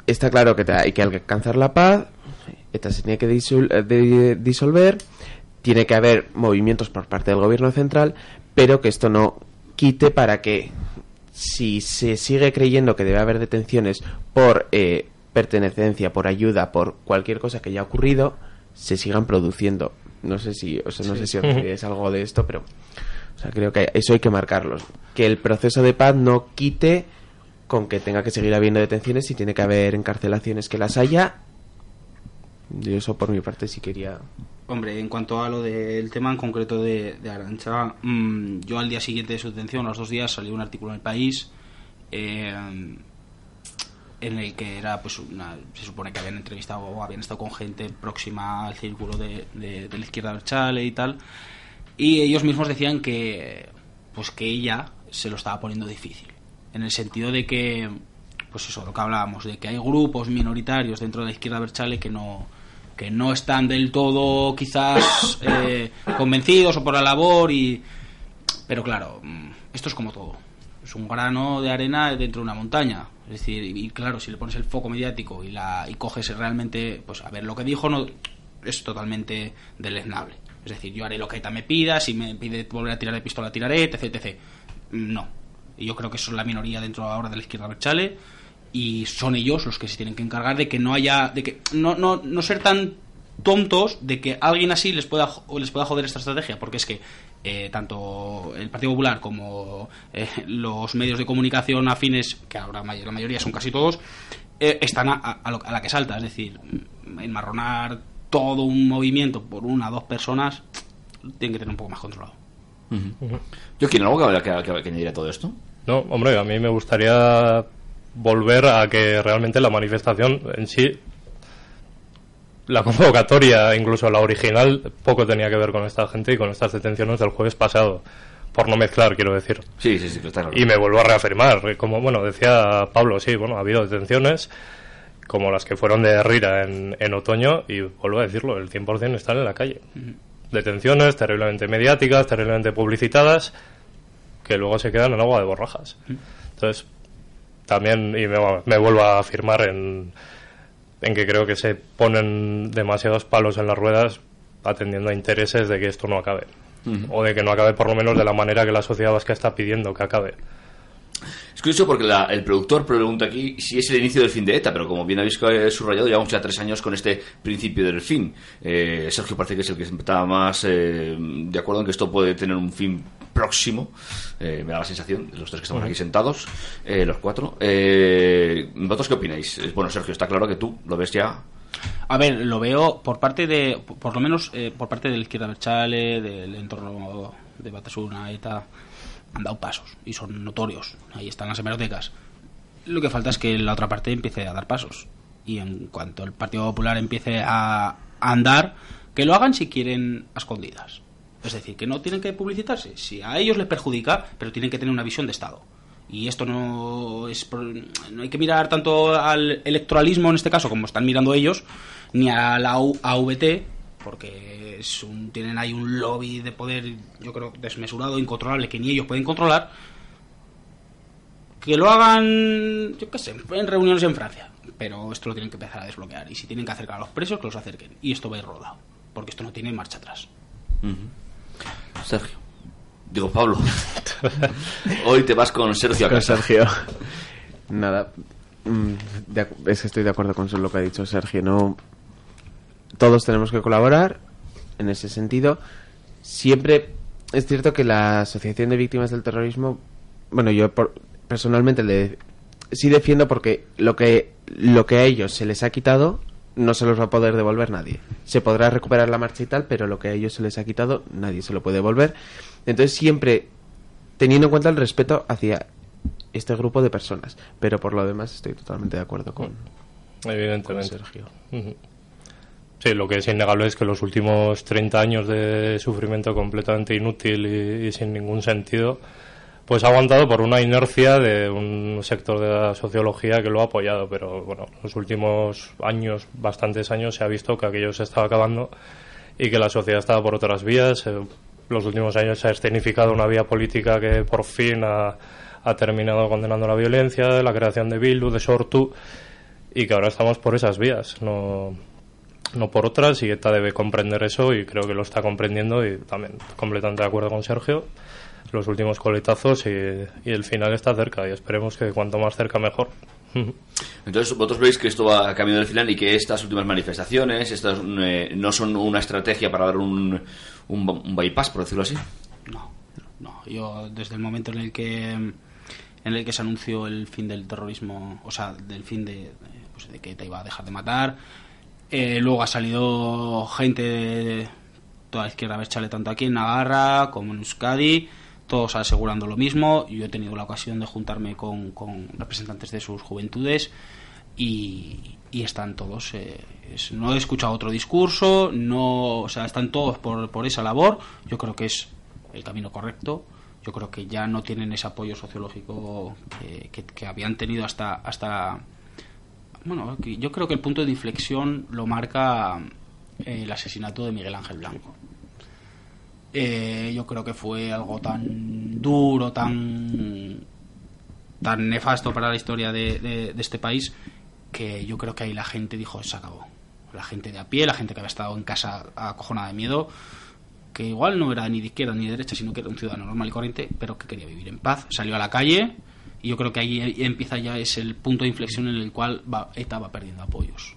está claro que hay que alcanzar la paz, esta se tiene que disul- eh, de- disolver, tiene que haber movimientos por parte del gobierno central, pero que esto no quite para que si se sigue creyendo que debe haber detenciones por eh, pertenencia, por ayuda, por cualquier cosa que haya ocurrido, se sigan produciendo. No sé si, o sea, no sé si os algo de esto, pero O sea, creo que eso hay que marcarlo. Que el proceso de paz no quite con que tenga que seguir habiendo detenciones y tiene que haber encarcelaciones que las haya. Y eso por mi parte sí quería. Hombre, en cuanto a lo del tema en concreto de, de Arancha, mm, yo al día siguiente de su detención, a los dos días, salió un artículo en el país eh, en el que era, pues, una, se supone que habían entrevistado o habían estado con gente próxima al círculo de, de- de la izquierda del Chale y tal, y ellos mismos decían que, pues, que ella se lo estaba poniendo difícil, en el sentido de que, pues eso, lo que hablábamos, de que hay grupos minoritarios dentro de la izquierda Berchale que no que no están del todo quizás eh, convencidos o por la labor y pero claro mm, esto es como todo. Es un grano de arena dentro de una montaña. Es decir y, y claro si le pones el foco mediático y la y coges realmente pues a ver lo que dijo no es totalmente deleznable. Es decir yo haré lo que ETA me pida si me pide volver a tirar de pistola tiraré etc etc. No y yo creo que son la minoría dentro ahora de la izquierda Berchale y son ellos los que se tienen que encargar de que no haya de que no, no, no ser tan tontos de que alguien así les pueda les pueda joder esta estrategia. Porque es que eh, tanto el Partido Popular como eh, los medios de comunicación afines que ahora la mayoría son casi todos eh, están a, a- a la que salta. Es decir enmarronar todo un movimiento por una o dos personas tienen que tener un poco más controlado. Yo quiero algo que, que, que, que añadir a todo esto. No, hombre, a mí me gustaría volver a que realmente la manifestación en sí, la convocatoria, incluso la original, poco tenía que ver con esta gente y con estas detenciones del jueves pasado. Por no mezclar, quiero decir. Sí, sí, sí, claro. Y me vuelvo a reafirmar, como bueno decía Pablo, sí, bueno, ha habido detenciones como las que fueron de Rira en, en otoño y vuelvo a decirlo, el 100% están en la calle. Detenciones terriblemente mediáticas, terriblemente publicitadas, que luego se quedan en agua de borrajas. Entonces, también, y me, me vuelvo a afirmar en, en que creo que se ponen demasiados palos en las ruedas atendiendo a intereses de que esto no acabe. O de que no acabe por lo menos de la manera que la sociedad vasca está pidiendo que acabe. Es curioso porque la- el productor pregunta aquí si es el inicio del fin de ETA, pero como bien habéis eh, subrayado, llevamos ya tres años con este principio del fin. Eh, Sergio parece que es el que está más eh, de acuerdo en que esto puede tener un fin próximo. Eh, me da la sensación, los tres que estamos aquí sentados, eh, los cuatro. Eh, ¿Vosotros qué opináis? Bueno, Sergio, está claro que tú lo ves ya. A ver, lo veo por parte de, por lo menos eh, por parte de la izquierda Berchale, del entorno de Batasuna y tal, han dado pasos y son notorios. Ahí están las hemerotecas. Lo que falta es que la otra parte empiece a dar pasos. Y en cuanto el Partido Popular empiece a, andar, que lo hagan si quieren a escondidas. Es decir, que no tienen que publicitarse. Si a ellos les perjudica, pero tienen que tener una visión de Estado. Y esto no es no hay que mirar tanto al electoralismo en este caso como están mirando ellos, ni a la AVT, porque es un- tienen ahí un lobby de poder, yo creo, desmesurado, incontrolable, que ni ellos pueden controlar. Que lo hagan, yo qué sé, en reuniones en Francia. Pero esto lo tienen que empezar a desbloquear. Y si tienen que acercar a los presos, que los acerquen. Y esto va a ir rodado. Porque esto no tiene marcha atrás. Sergio. Digo, Pablo. Hoy te vas con Sergio a Con casa. Sergio. Nada. mm, de es que estoy de acuerdo con lo que ha dicho Sergio. No, todos tenemos que colaborar en ese sentido. Siempre es cierto que la Asociación de Víctimas del Terrorismo, bueno, yo por- personalmente le sí defiendo porque lo que lo que a ellos se les ha quitado no se los va a poder devolver nadie. Se podrá recuperar la marcha y tal, pero lo que a ellos se les ha quitado nadie se lo puede devolver. Entonces siempre teniendo en cuenta el respeto hacia este grupo de personas. Pero por lo demás estoy totalmente de acuerdo con, con Evidentemente. Sergio. Sí, lo que es innegable es que los últimos 30 años de sufrimiento completamente inútil y, sin ningún sentido, pues ha aguantado por una inercia de un sector de la sociología que lo ha apoyado, pero bueno, los últimos años, bastantes años, se ha visto que aquello se estaba acabando y que la sociedad estaba por otras vías. Eh, Los últimos años se ha escenificado una vía política que por fin ha, ha terminado condenando la violencia, la creación de Bildu, de Sortu, y que ahora estamos por esas vías, no, no por otras, y ETA debe comprender eso y creo que lo está comprendiendo y también completamente de acuerdo con Sergio. Los últimos coletazos y, y el final está cerca y esperemos que cuanto más cerca mejor. Entonces, vosotros veis que esto va cambiando del final y que estas últimas manifestaciones estas, eh, no son una estrategia para dar un, un, un bypass, por decirlo así. No. no. Yo desde el momento en el que en el que se anunció el fin del terrorismo, o sea, del fin de, pues, de que te iba a dejar de matar, eh, luego ha salido gente de toda la izquierda Berchale, tanto aquí en Navarra como en Euskadi, todos asegurando lo mismo. Yo he tenido la ocasión de juntarme con, representantes de sus juventudes y, están todos. eh, no he escuchado otro discurso, no, o sea, están todos por, por esa labor. Yo creo que es el camino correcto. Yo creo que ya no tienen ese apoyo sociológico que, que- que habían tenido hasta hasta bueno, yo creo que el punto de inflexión lo marca eh, el asesinato de Miguel Ángel Blanco. Eh, yo creo que fue algo tan duro, tan tan nefasto para la historia de, de- de este país que yo creo que ahí la gente dijo se acabó. La gente de a pie, la gente que había estado en casa acojonada de miedo, que igual no era ni de izquierda ni de derecha, sino que era un ciudadano normal y corriente, pero que quería vivir en paz. Salió a la calle y yo creo que ahí empieza ya es el punto de inflexión en el cual va, ETA va perdiendo apoyos.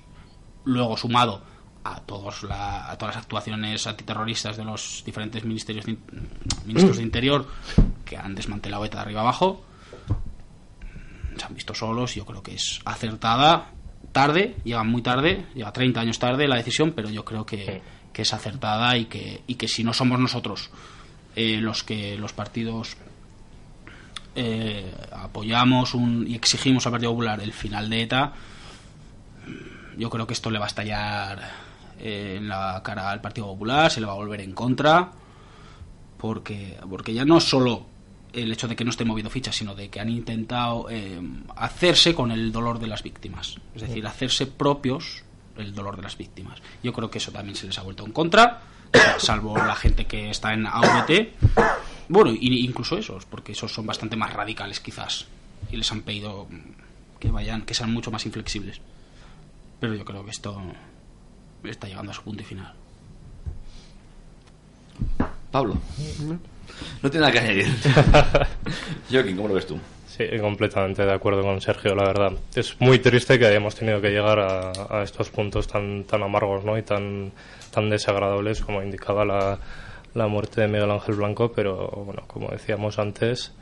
Luego sumado a, todos la- a todas las actuaciones antiterroristas de los diferentes ministerios de in- ministros de Interior que han desmantelado ETA de arriba abajo, se han visto solos. Yo creo que es acertada, tarde, llega muy tarde, llega 30 años tarde la decisión, pero yo creo que, que es acertada y que, y que si no somos nosotros eh, los que los partidos eh, apoyamos un, y exigimos al Partido Popular el final de ETA, yo creo que esto le va a estallar eh, en la cara al Partido Popular, se le va a volver en contra, porque, porque ya no solo el hecho de que no esté moviendo fichas, sino de que han intentado eh, hacerse con el dolor de las víctimas, es decir, hacerse propios el dolor de las víctimas. Yo creo que eso también se les ha vuelto en contra, salvo la gente que está en AVT, bueno, y incluso esos, porque esos son bastante más radicales quizás, y les han pedido que vayan, que sean mucho más inflexibles. Pero yo creo que esto está llegando a su punto y final. Pablo. No tiene nada que añadir. Joaquín, ¿cómo lo ves tú? Sí, completamente de acuerdo con Sergio, la verdad. Es muy triste que hayamos tenido que llegar a, a estos puntos tan, tan amargos ¿no? y tan, tan desagradables como indicaba la, la muerte de Miguel Ángel Blanco, pero bueno, como decíamos antes,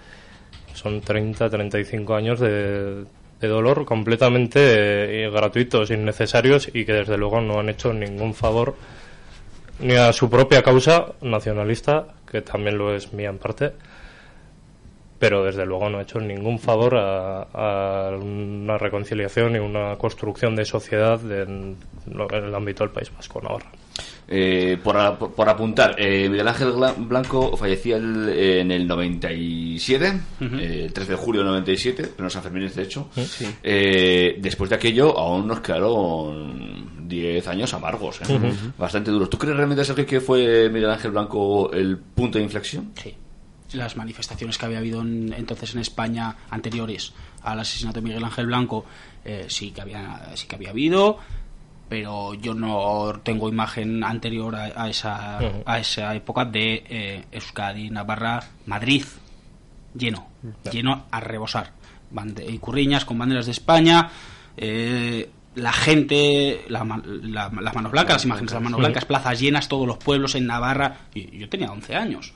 son 30, 35 años de, de dolor completamente eh, gratuitos, innecesarios y que desde luego no han hecho ningún favor ni a su propia causa nacionalista, que también lo es mía en parte, pero desde luego no ha hecho ningún favor a, una reconciliación y una construcción de sociedad en, en el ámbito del País Vasco, Navarra. Eh, por, por- por apuntar, eh, Miguel Ángel Blanco fallecía el- en el 97, eh, el 13 de julio del 97, pero no San Fermín, de hecho. Eh, después de aquello, aún nos quedaron 10 años amargos, ¿eh? bastante duros. ¿Tú crees realmente, Sergio, que fue Miguel Ángel Blanco el punto de inflexión? Sí. Las manifestaciones que había habido en- entonces en España anteriores al asesinato de Miguel Ángel Blanco eh, sí que había sí que había habido, pero yo no tengo imagen anterior a, a esa a esa época de eh, Euskadi, Navarra, Madrid lleno, lleno a rebosar. Bande- y curriñas con banderas de España, eh, la gente, la- las manos blancas, las imágenes de las manos blancas, plazas llenas, todos los pueblos en Navarra. Y yo tenía 11 años.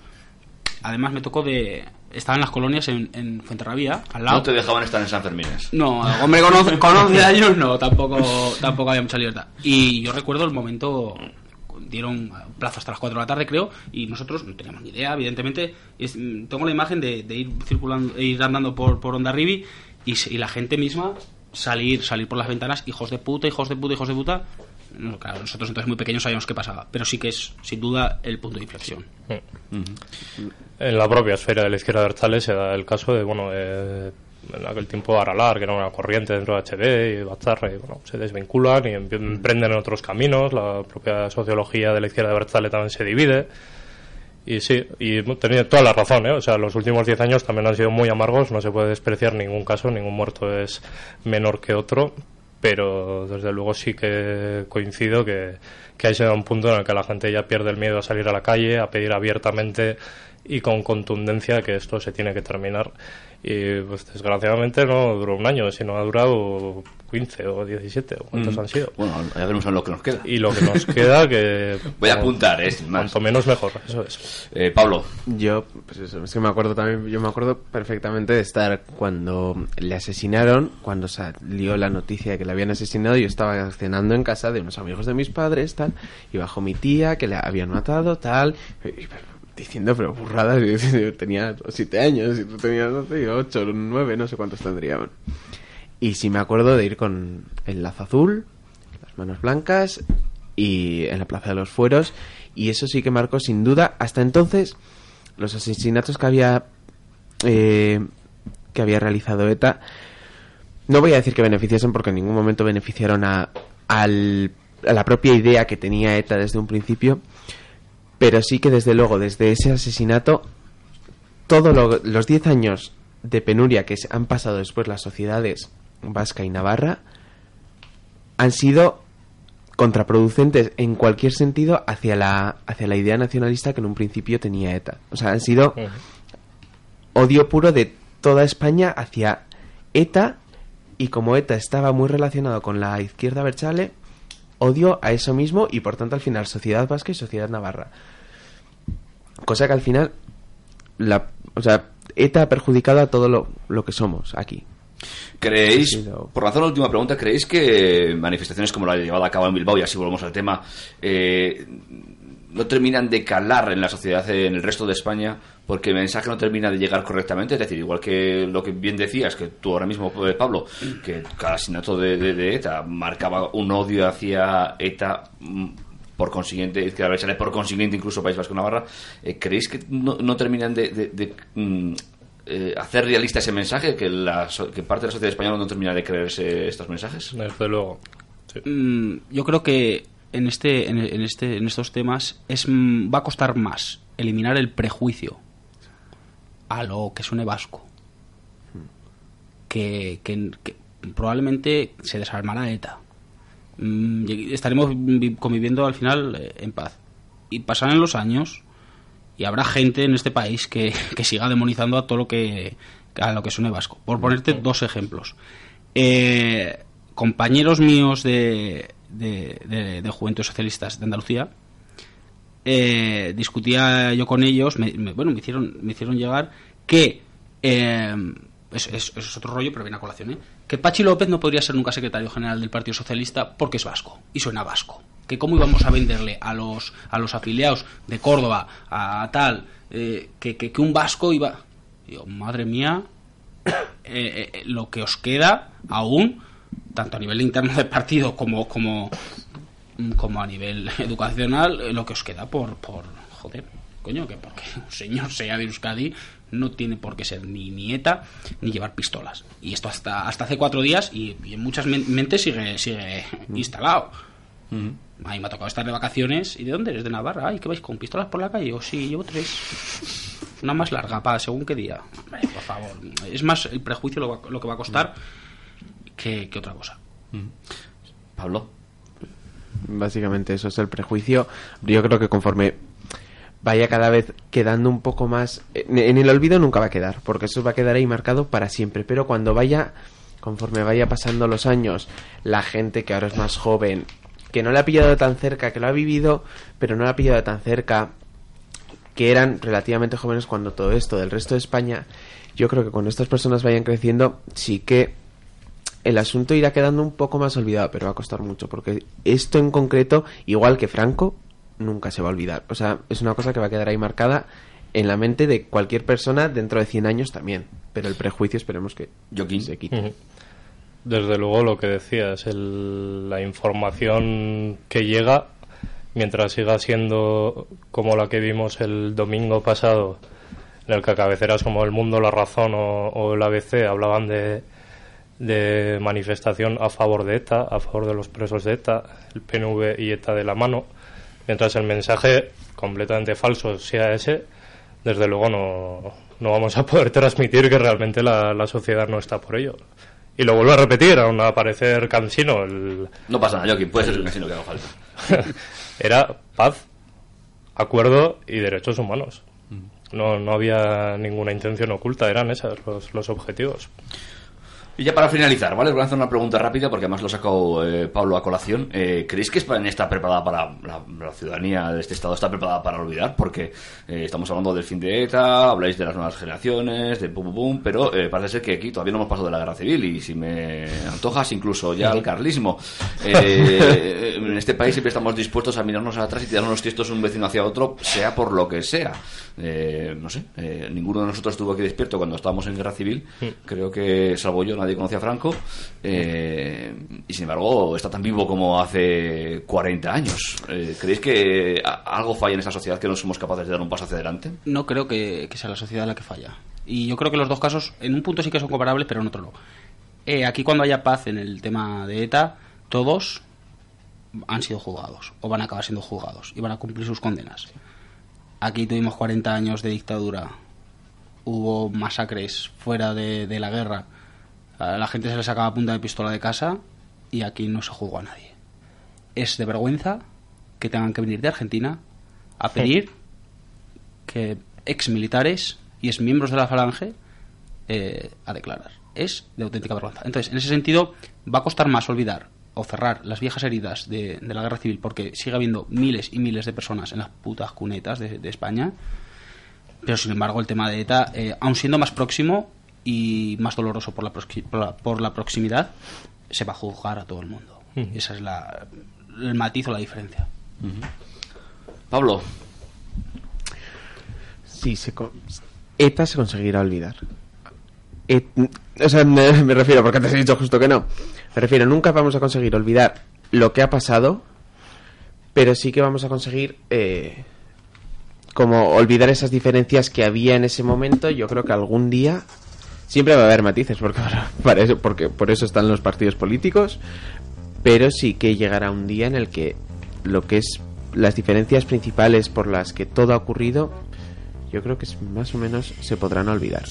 Además me tocó de... Estaba en las colonias en, en Fuenterrabía, al lado. No te dejaban estar en San Fermín. No, hombre, con 11, con 11 años no, tampoco, tampoco había mucha libertad. Y yo recuerdo el momento, dieron plazo hasta las 4 de la tarde, creo, y nosotros no teníamos ni idea, evidentemente. Es- mm, tengo la imagen de, de ir circulando, e ir andando por, por Onda Ribi y, y la gente misma salir, salir por las ventanas, hijos de puta, hijos de puta, hijos de puta. No, claro, nosotros entonces muy pequeños sabíamos qué pasaba, pero sí que es, sin duda, el punto de inflexión. En la propia esfera de la izquierda de Abertzale se da el caso de, bueno, eh, en aquel tiempo Aralar, que era una corriente dentro de HD, y Batzarra, y bueno, se desvinculan y emprenden otros caminos, la propia sociología de la izquierda de Abertzale también se divide, y sí, y tenía toda la razón, ¿eh? O sea, los últimos 10 años también han sido muy amargos, no se puede despreciar ningún caso, ningún muerto es menor que otro, pero desde luego sí que coincido que, que se da un punto en el que la gente ya pierde el miedo a salir a la calle, a pedir abiertamente y con contundencia que esto se tiene que terminar. Y pues desgraciadamente no duró un año, sino ha durado 15 o 17, o cuántos han sido. Bueno, ya veremos lo que nos queda. Y lo que nos queda que... Voy a apuntar, eh, sin más. Cuanto menos mejor, eso es. Eh, Pablo, Yo, pues eso, es que me acuerdo también, yo me acuerdo perfectamente de estar cuando le asesinaron, cuando salió la noticia de que le habían asesinado, yo estaba cenando en casa de unos amigos de mis padres, tal, y bajó mi tía, que le habían matado, tal, y- y- diciendo, pero burradas, yo tenía siete años, y tú tenías, no sé, ocho, nueve, no sé cuántos tendrían. Y sí me acuerdo de ir con el lazo azul, las manos blancas y en la Plaza de los Fueros y eso sí que marcó sin duda hasta entonces los asesinatos que había eh, que había realizado ETA no voy a decir que beneficiasen porque en ningún momento beneficiaron a, al- a la propia idea que tenía ETA desde un principio pero sí que desde luego desde ese asesinato todos los 10 años de penuria que se han pasado después las sociedades vasca y navarra han sido contraproducentes en cualquier sentido hacia la hacia la idea nacionalista que en un principio tenía ETA. O sea, han sido odio puro de toda España hacia ETA y como ETA estaba muy relacionado con la izquierda berchale, odio a eso mismo y por tanto al final sociedad vasca y sociedad navarra. Cosa que al final la o sea, ETA ha perjudicado a todo lo, lo que somos aquí. ¿creéis, por razón la última pregunta, ¿creéis que manifestaciones como la llevada a cabo en Bilbao, y así volvemos al tema, eh, no terminan de calar en la sociedad en el resto de España porque el mensaje no termina de llegar correctamente? Es decir, igual que lo que bien decías, que tú ahora mismo, eh, Pablo, que cada asesinato de, de- de ETA marcaba un odio hacia ETA. Por consiguiente, Izquierda Abertzale, por consiguiente, incluso País Vasco y Navarra, eh, ¿creéis que no, no terminan de, de- de, mm, eh, hacer realista ese mensaje? Que, la, so- que parte de la sociedad española no termina de creerse estos mensajes. Desde luego. Sí. Mm, yo creo que en este en, en este en estos temas es mm, va a costar más eliminar el prejuicio a lo que suene vasco que, que- que probablemente se desarmará ETA estaremos vi- conviviendo al final eh, en paz y pasarán los años y habrá gente en este país que, que siga demonizando a todo lo que a lo que suene vasco. Por ponerte dos ejemplos. Eh, compañeros míos de, de, de, de Juventud Socialistas de Andalucía, eh, discutía yo con ellos, me, me- bueno, me hicieron, me hicieron llegar que eh, es, es- otro rollo, pero viene a colación, ¿eh? que Pachi López no podría ser nunca secretario general del Partido Socialista porque es vasco y suena vasco. Que cómo íbamos a venderle a los a los afiliados de Córdoba a tal eh, que, que, un vasco iba. Madre mía, eh, eh, lo que os queda aún, tanto a nivel interno del partido como como como a nivel educacional, lo que os queda por por joder, coño, que porque un señor sea de Euskadi no tiene por qué ser ni nieta ni llevar pistolas. Y esto hasta hasta hace cuatro días y, y en muchas men- mentes sigue sigue instalado. A mí me ha tocado estar de vacaciones. ¿Y de dónde eres? De Navarra. Ay, que vais con pistolas por la calle. Digo, sí, llevo tres. Una más larga, para según qué día. Hombre, por favor. Es más el prejuicio lo, lo que va a costar que, que otra cosa. Pablo. Básicamente eso es el prejuicio. Yo creo que conforme vaya cada vez quedando un poco más... En, el olvido nunca va a quedar, porque eso va a quedar ahí marcado para siempre. Pero cuando vaya, conforme vaya pasando los años, la gente que ahora es más joven, que no le ha pillado tan cerca, que lo ha vivido, pero no le ha pillado tan cerca, que eran relativamente jóvenes cuando todo esto del resto de España, yo creo que cuando estas personas vayan creciendo, sí que el asunto irá quedando un poco más olvidado, pero va a costar mucho, porque esto en concreto, igual que Franco, nunca se va a olvidar. O sea, es una cosa que va a quedar ahí marcada en la mente de cualquier persona dentro de 100 años también. Pero el prejuicio esperemos que Joaquín. se quite. Desde luego lo que decías, el- la información que llega, mientras siga siendo como la que vimos el domingo pasado, en el que a cabeceras como El Mundo, La Razón o, o el ABC hablaban de, de manifestación a favor de ETA, a favor de los presos de ETA, el PNV y ETA de la mano, mientras el mensaje completamente falso sea ese, desde luego no, no vamos a poder transmitir que realmente la, la sociedad no está por ello. Y lo vuelvo a repetir, aun a parecer cansino, el, No pasa nada, Joaquín, puede ser el vecino que haga falta. era paz, acuerdo y derechos humanos. No, no había ninguna intención oculta, eran esos los, los objetivos. Y ya para finalizar, ¿vale? Os voy a hacer una pregunta rápida porque además lo sacó eh, Pablo a colación. Eh, ¿Creéis que España está preparada para, la, la ciudadanía de este Estado está preparada para olvidar? Porque eh, estamos hablando del fin de ETA, habláis de las nuevas generaciones, de pum pum pum, pero eh, parece ser que aquí todavía no hemos pasado de la guerra civil y si me antojas incluso ya el carlismo. Eh, en este país siempre estamos dispuestos a mirarnos atrás y tirarnos tiestos un vecino hacia otro, sea por lo que sea. Eh, no sé, eh, ninguno de nosotros estuvo aquí despierto cuando estábamos en guerra civil. Creo que, salvo yo, nadie conocía a Franco. Eh, y sin embargo, está tan vivo como hace 40 años. Eh, ¿Creéis que algo falla en esta sociedad que no somos capaces de dar un paso hacia adelante? No creo que, sea la sociedad la que falla. Y yo creo que los dos casos, en un punto sí que son comparables, pero en otro no. Eh, aquí cuando haya paz en el tema de ETA, todos han sido juzgados, o van a acabar siendo juzgados, y van a cumplir sus condenas. Aquí tuvimos 40 años de dictadura, hubo masacres fuera de la guerra, a la gente se le sacaba punta de pistola de casa, y aquí no se juzgó a nadie. Es de vergüenza que tengan que venir de Argentina a pedir que ex militares y ex miembros de la falange eh, a declarar. Es de auténtica vergüenza. Entonces, en ese sentido, va a costar más olvidar o cerrar las viejas heridas de, de la guerra civil porque sigue habiendo miles y miles de personas en las putas cunetas de, de España. Pero, sin embargo, el tema de ETA, eh, aun siendo más próximo y más doloroso por la, por la, por la proximidad, se va a juzgar a todo el mundo. Esa es la, el matiz o la diferencia. Pablo, Sí, se co- ETA se conseguirá olvidar. Et- o sea, me, me refiero, porque antes he dicho justo que no. Me refiero, nunca vamos a conseguir olvidar lo que ha pasado, pero sí que vamos a conseguir eh, como olvidar esas diferencias que había en ese momento. Yo creo que algún día siempre va a haber matices, porque, para eso, porque por eso están los partidos políticos, pero sí que llegará un día en el que lo que es las diferencias principales por las que todo ha ocurrido, yo creo que más o menos se podrán olvidar.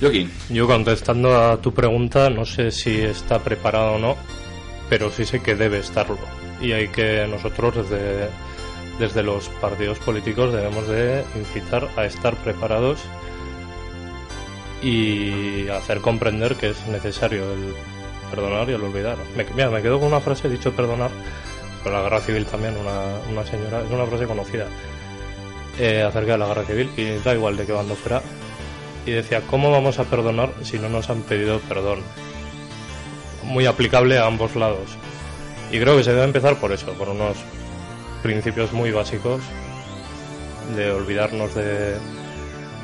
Joaquín. Yo contestando a tu pregunta, no sé si está preparado o no, pero sí sé que debe estarlo. Y hay que nosotros desde, desde los partidos políticos debemos de incitar a estar preparados y hacer comprender que es necesario el perdonar y el olvidar. Me, mira, me quedo con una frase, he dicho perdonar, pero la guerra civil también, una, una señora, es una frase conocida eh, acerca de la guerra civil y da igual de qué bando fuera. Y decía, ¿cómo vamos a perdonar si no nos han pedido perdón? Muy aplicable a ambos lados. Y creo que se debe empezar por eso, por unos principios muy básicos de olvidarnos de,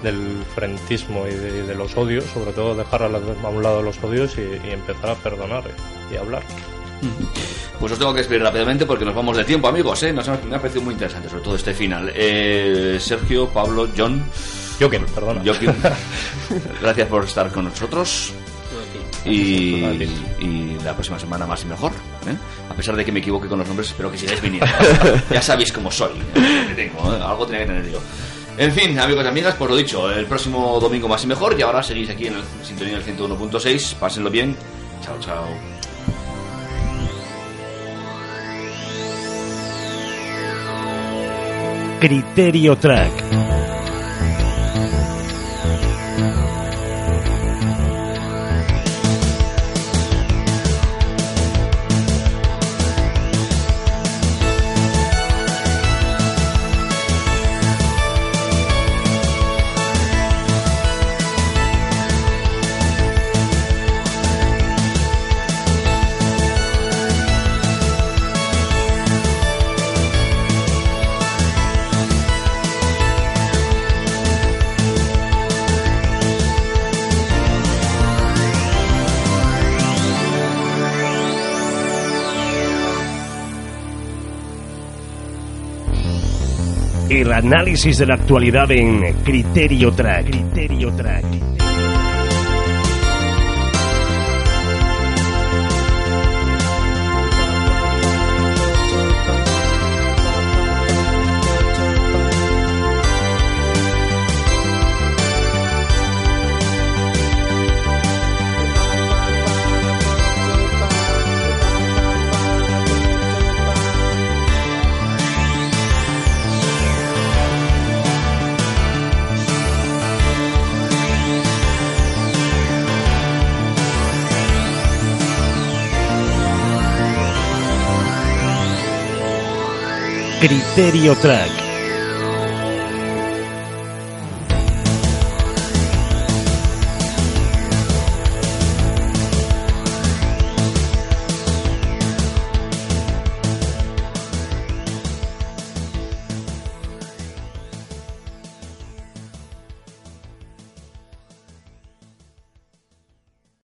del frentismo y de, y de los odios, sobre todo dejar a, la- a un lado los odios y, y empezar a perdonar y, y hablar. Pues os tengo que despedir rápidamente porque nos vamos de tiempo, amigos. ¿eh? Nos me ha parecido muy interesante, sobre todo este final. Eh, Sergio, Pablo, John, Joaquín, perdona. Joaquín, gracias por estar con nosotros. Y, y la próxima semana más y mejor. ¿eh? A pesar de que me equivoque con los nombres, espero que sigáis viniendo. ya sabéis cómo soy. ¿eh? Tengo, ¿eh? Algo tenía que tener yo. En fin, amigos y amigas, por lo dicho, el próximo domingo más y mejor. Y ahora seguís aquí en el sintonía del 101.6. Pásenlo bien. Chao, chao. Criterio Track. Análisis de la actualidad en Criterio Track. Criterio Track.